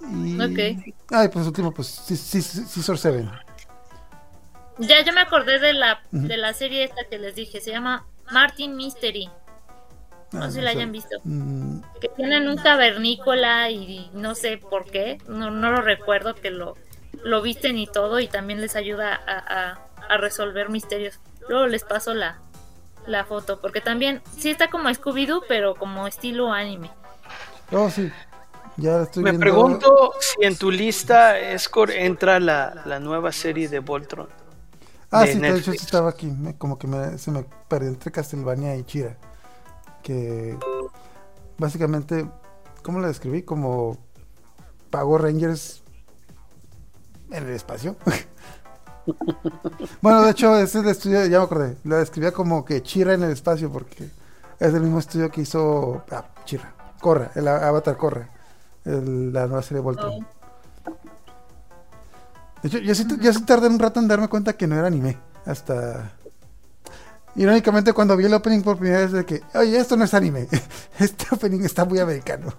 Y... Ok. Ah, y pues último, pues sí, sí, sí, Seven. Ya yo me acordé de la, de la serie esta que les dije, se llama Martin Mystery, Ah, no sé si la sé. hayan visto. Mm, Que tienen un cavernícola y no sé por qué, no, no lo recuerdo, que lo, lo visten y todo y también les ayuda a, a- a resolver misterios. Luego les paso la, la foto, porque también sí está como Scooby-Doo, pero como estilo anime. Oh, sí. Ya estoy Me viendo. pregunto si en tu lista, Escor, entra la, la nueva serie de Voltron. Ah, de sí, de hecho Netflix. estaba aquí. me- como que me- se me perdió entre Castlevania y Chira. Que básicamente, ¿cómo la describí? Como Power Rangers en el espacio. bueno, de hecho, ese es el estudio, ya me acordé. La describía como que Chira en el espacio porque es el mismo estudio que hizo ah, Chira. Corra, el Avatar Corra. la nueva serie Voltron. De hecho, yo sí, yo sí tardé un rato en darme cuenta que no era anime. Hasta. Irónicamente, cuando vi el opening por primera vez, de que, oye, esto no es anime. Este opening está muy americano.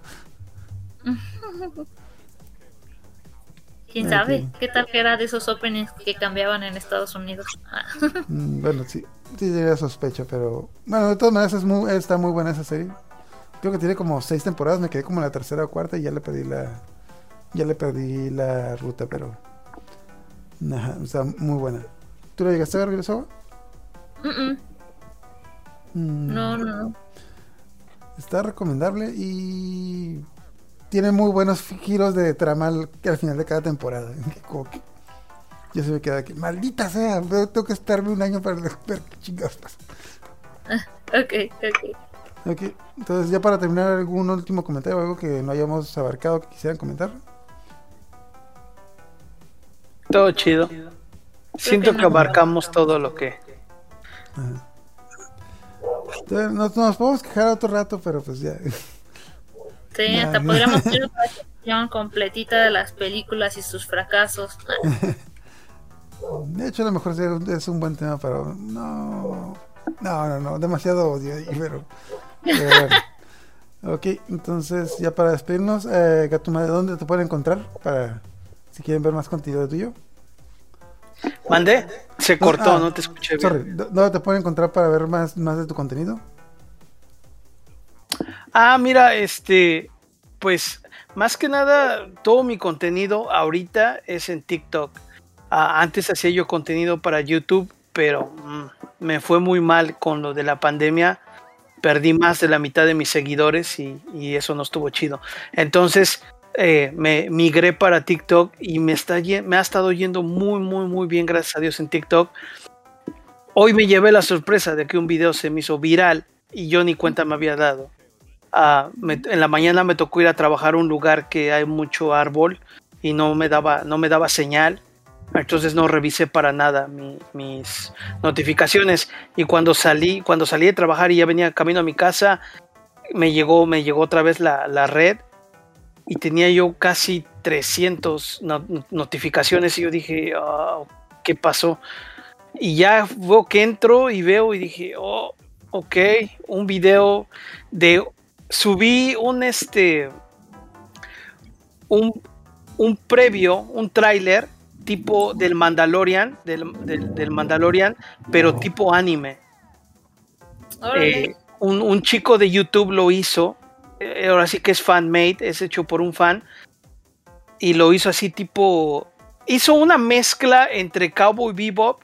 ¿Quién sabe? ¿Qué tal que era de esos openings que cambiaban en Estados Unidos? Ah, Mm, bueno, sí, sí tenía sospecha, pero. Bueno, de todas maneras, es muy, está muy buena esa serie. Creo que tiene como seis temporadas. Me quedé como en la tercera o cuarta y ya le perdí la. Ya le perdí la ruta, pero. Ajá, está muy buena. ¿Tú la llegaste a ver, Regresó? mm, mm. No, no. Está recomendable y tiene muy buenos giros de trama al, al final de cada temporada. Como que yo se me queda aquí, maldita sea, tengo que esperarme un año para ver qué chingados pasa. Ok, ok. Ok, entonces ya para terminar, algún último comentario o algo que no hayamos abarcado que quisieran comentar. Todo chido. Siento que que no. abarcamos todo lo que. Ajá. Entonces, nos, nos podemos quejar otro rato, pero pues ya. Sí, hasta podríamos hacer una sección completita de las películas y sus fracasos. De hecho, a lo mejor es un buen tema, pero no. No, no, no, demasiado odio ahí, pero. pero bueno. Ok, entonces ya para despedirnos, eh, Gatuma, ¿de dónde te pueden encontrar? Para si quieren ver más contenido tuyo. ¿Mandé? Se cortó, Ah, no te escuché bien. Sorry, ¿dó- ¿dónde te pueden encontrar para ver más, más de tu contenido? Ah, mira, este, pues más que nada, todo mi contenido ahorita es en TikTok. Ah, antes hacía yo contenido para YouTube pero mm, me fue muy mal con lo de la pandemia. Perdí más de la mitad de mis seguidores y, eso no estuvo chido. Entonces eh, me migré para TikTok y me, está, me ha estado yendo muy, muy, muy bien, gracias a Dios, en TikTok. Hoy me llevé la sorpresa de que un video se me hizo viral y yo ni cuenta me había dado. Ah, me- en la mañana me tocó ir a trabajar a un lugar que hay mucho árbol y no me daba, no me daba señal. Entonces no revisé para nada mi- mis notificaciones. Y cuando salí, cuando salí de trabajar y ya venía camino a mi casa, me llegó, me llegó otra vez la, la red y tenía yo casi 300 no- notificaciones y yo dije, "Ah, ¿qué pasó? Y ya veo que entro y veo y dije, oh, ok, un video de, subí un este, un, un previo, un tráiler tipo del Mandalorian, del, del- del Mandalorian, pero tipo anime. Eh, un, un chico de YouTube lo hizo. eh, ahora sí que es fan made, es hecho por un fan. Y lo hizo así tipo. Hizo una mezcla entre Cowboy Bebop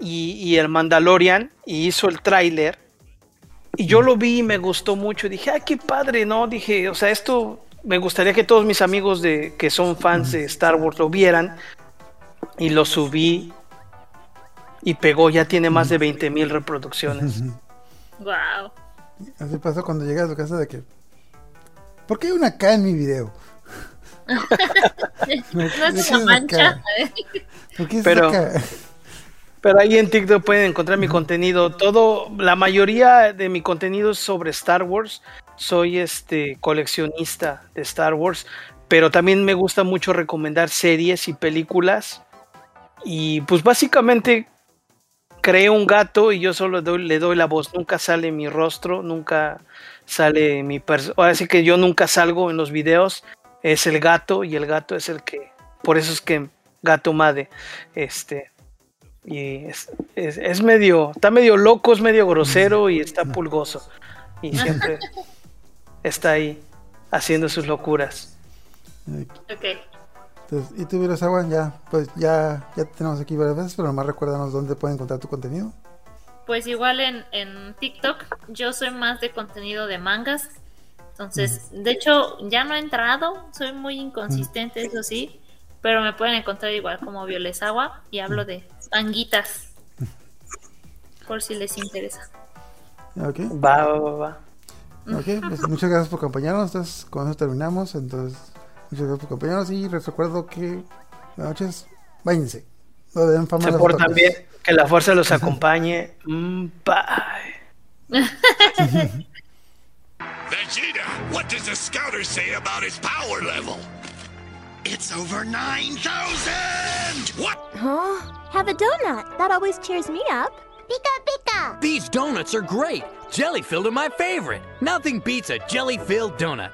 y, y el Mandalorian. Y hizo el tráiler. Y yo lo vi y me gustó mucho. Dije, ay, qué padre, ¿no? Dije, o sea, esto me gustaría que todos mis amigos de, que son fans de Star Wars lo vieran. Y lo subí. Y pegó, ya tiene más de 20 mil reproducciones. Wow. Así pasó cuando llegué a tu casa de que. ¿Por qué hay una K en mi video? No es una mancha. ¿Por qué es Pero-? Pero ahí en TikTok pueden encontrar mi contenido. Todo, la mayoría de mi contenido es sobre Star Wars. Soy este coleccionista de Star Wars, pero también me gusta mucho recomendar series y películas. Y pues básicamente creé un gato y yo solo doy- le doy la voz. Nunca sale mi rostro, nunca sale mi persona. Ahora sí que yo nunca salgo en los videos. Es el gato y el gato es el que. Por eso es que Gato Made. Este. Y es, es- es medio, está medio loco, es medio grosero y está pulgoso. Y siempre está ahí haciendo sus locuras. Ok. Entonces, y tú, agua ya, pues ya, ya te tenemos aquí varias veces, pero nomás recuérdanos dónde pueden encontrar tu contenido. Pues igual en, en TikTok yo soy más de contenido de mangas. Entonces, de hecho, ya no he entrado, soy muy inconsistente, eso sí, pero me pueden encontrar igual como Violesagua y hablo de manguitas. Por si les interesa. Ok, Va, va, va, va. ok, pues muchas gracias por acompañarnos. Entonces, con eso terminamos. Entonces, muchas gracias por acompañarnos. Y les recuerdo que buenas noches, váyanse. No den fama a Se portan bien, que la fuerza los acompañe. Mm, bye. Vegeta, what does the scouter say about his power level? It's over 9,000! What? Huh? Have a donut. That always cheers me up. Pika pika. These donuts are great. Jelly filled are my favorite. Nothing beats a jelly filled donut.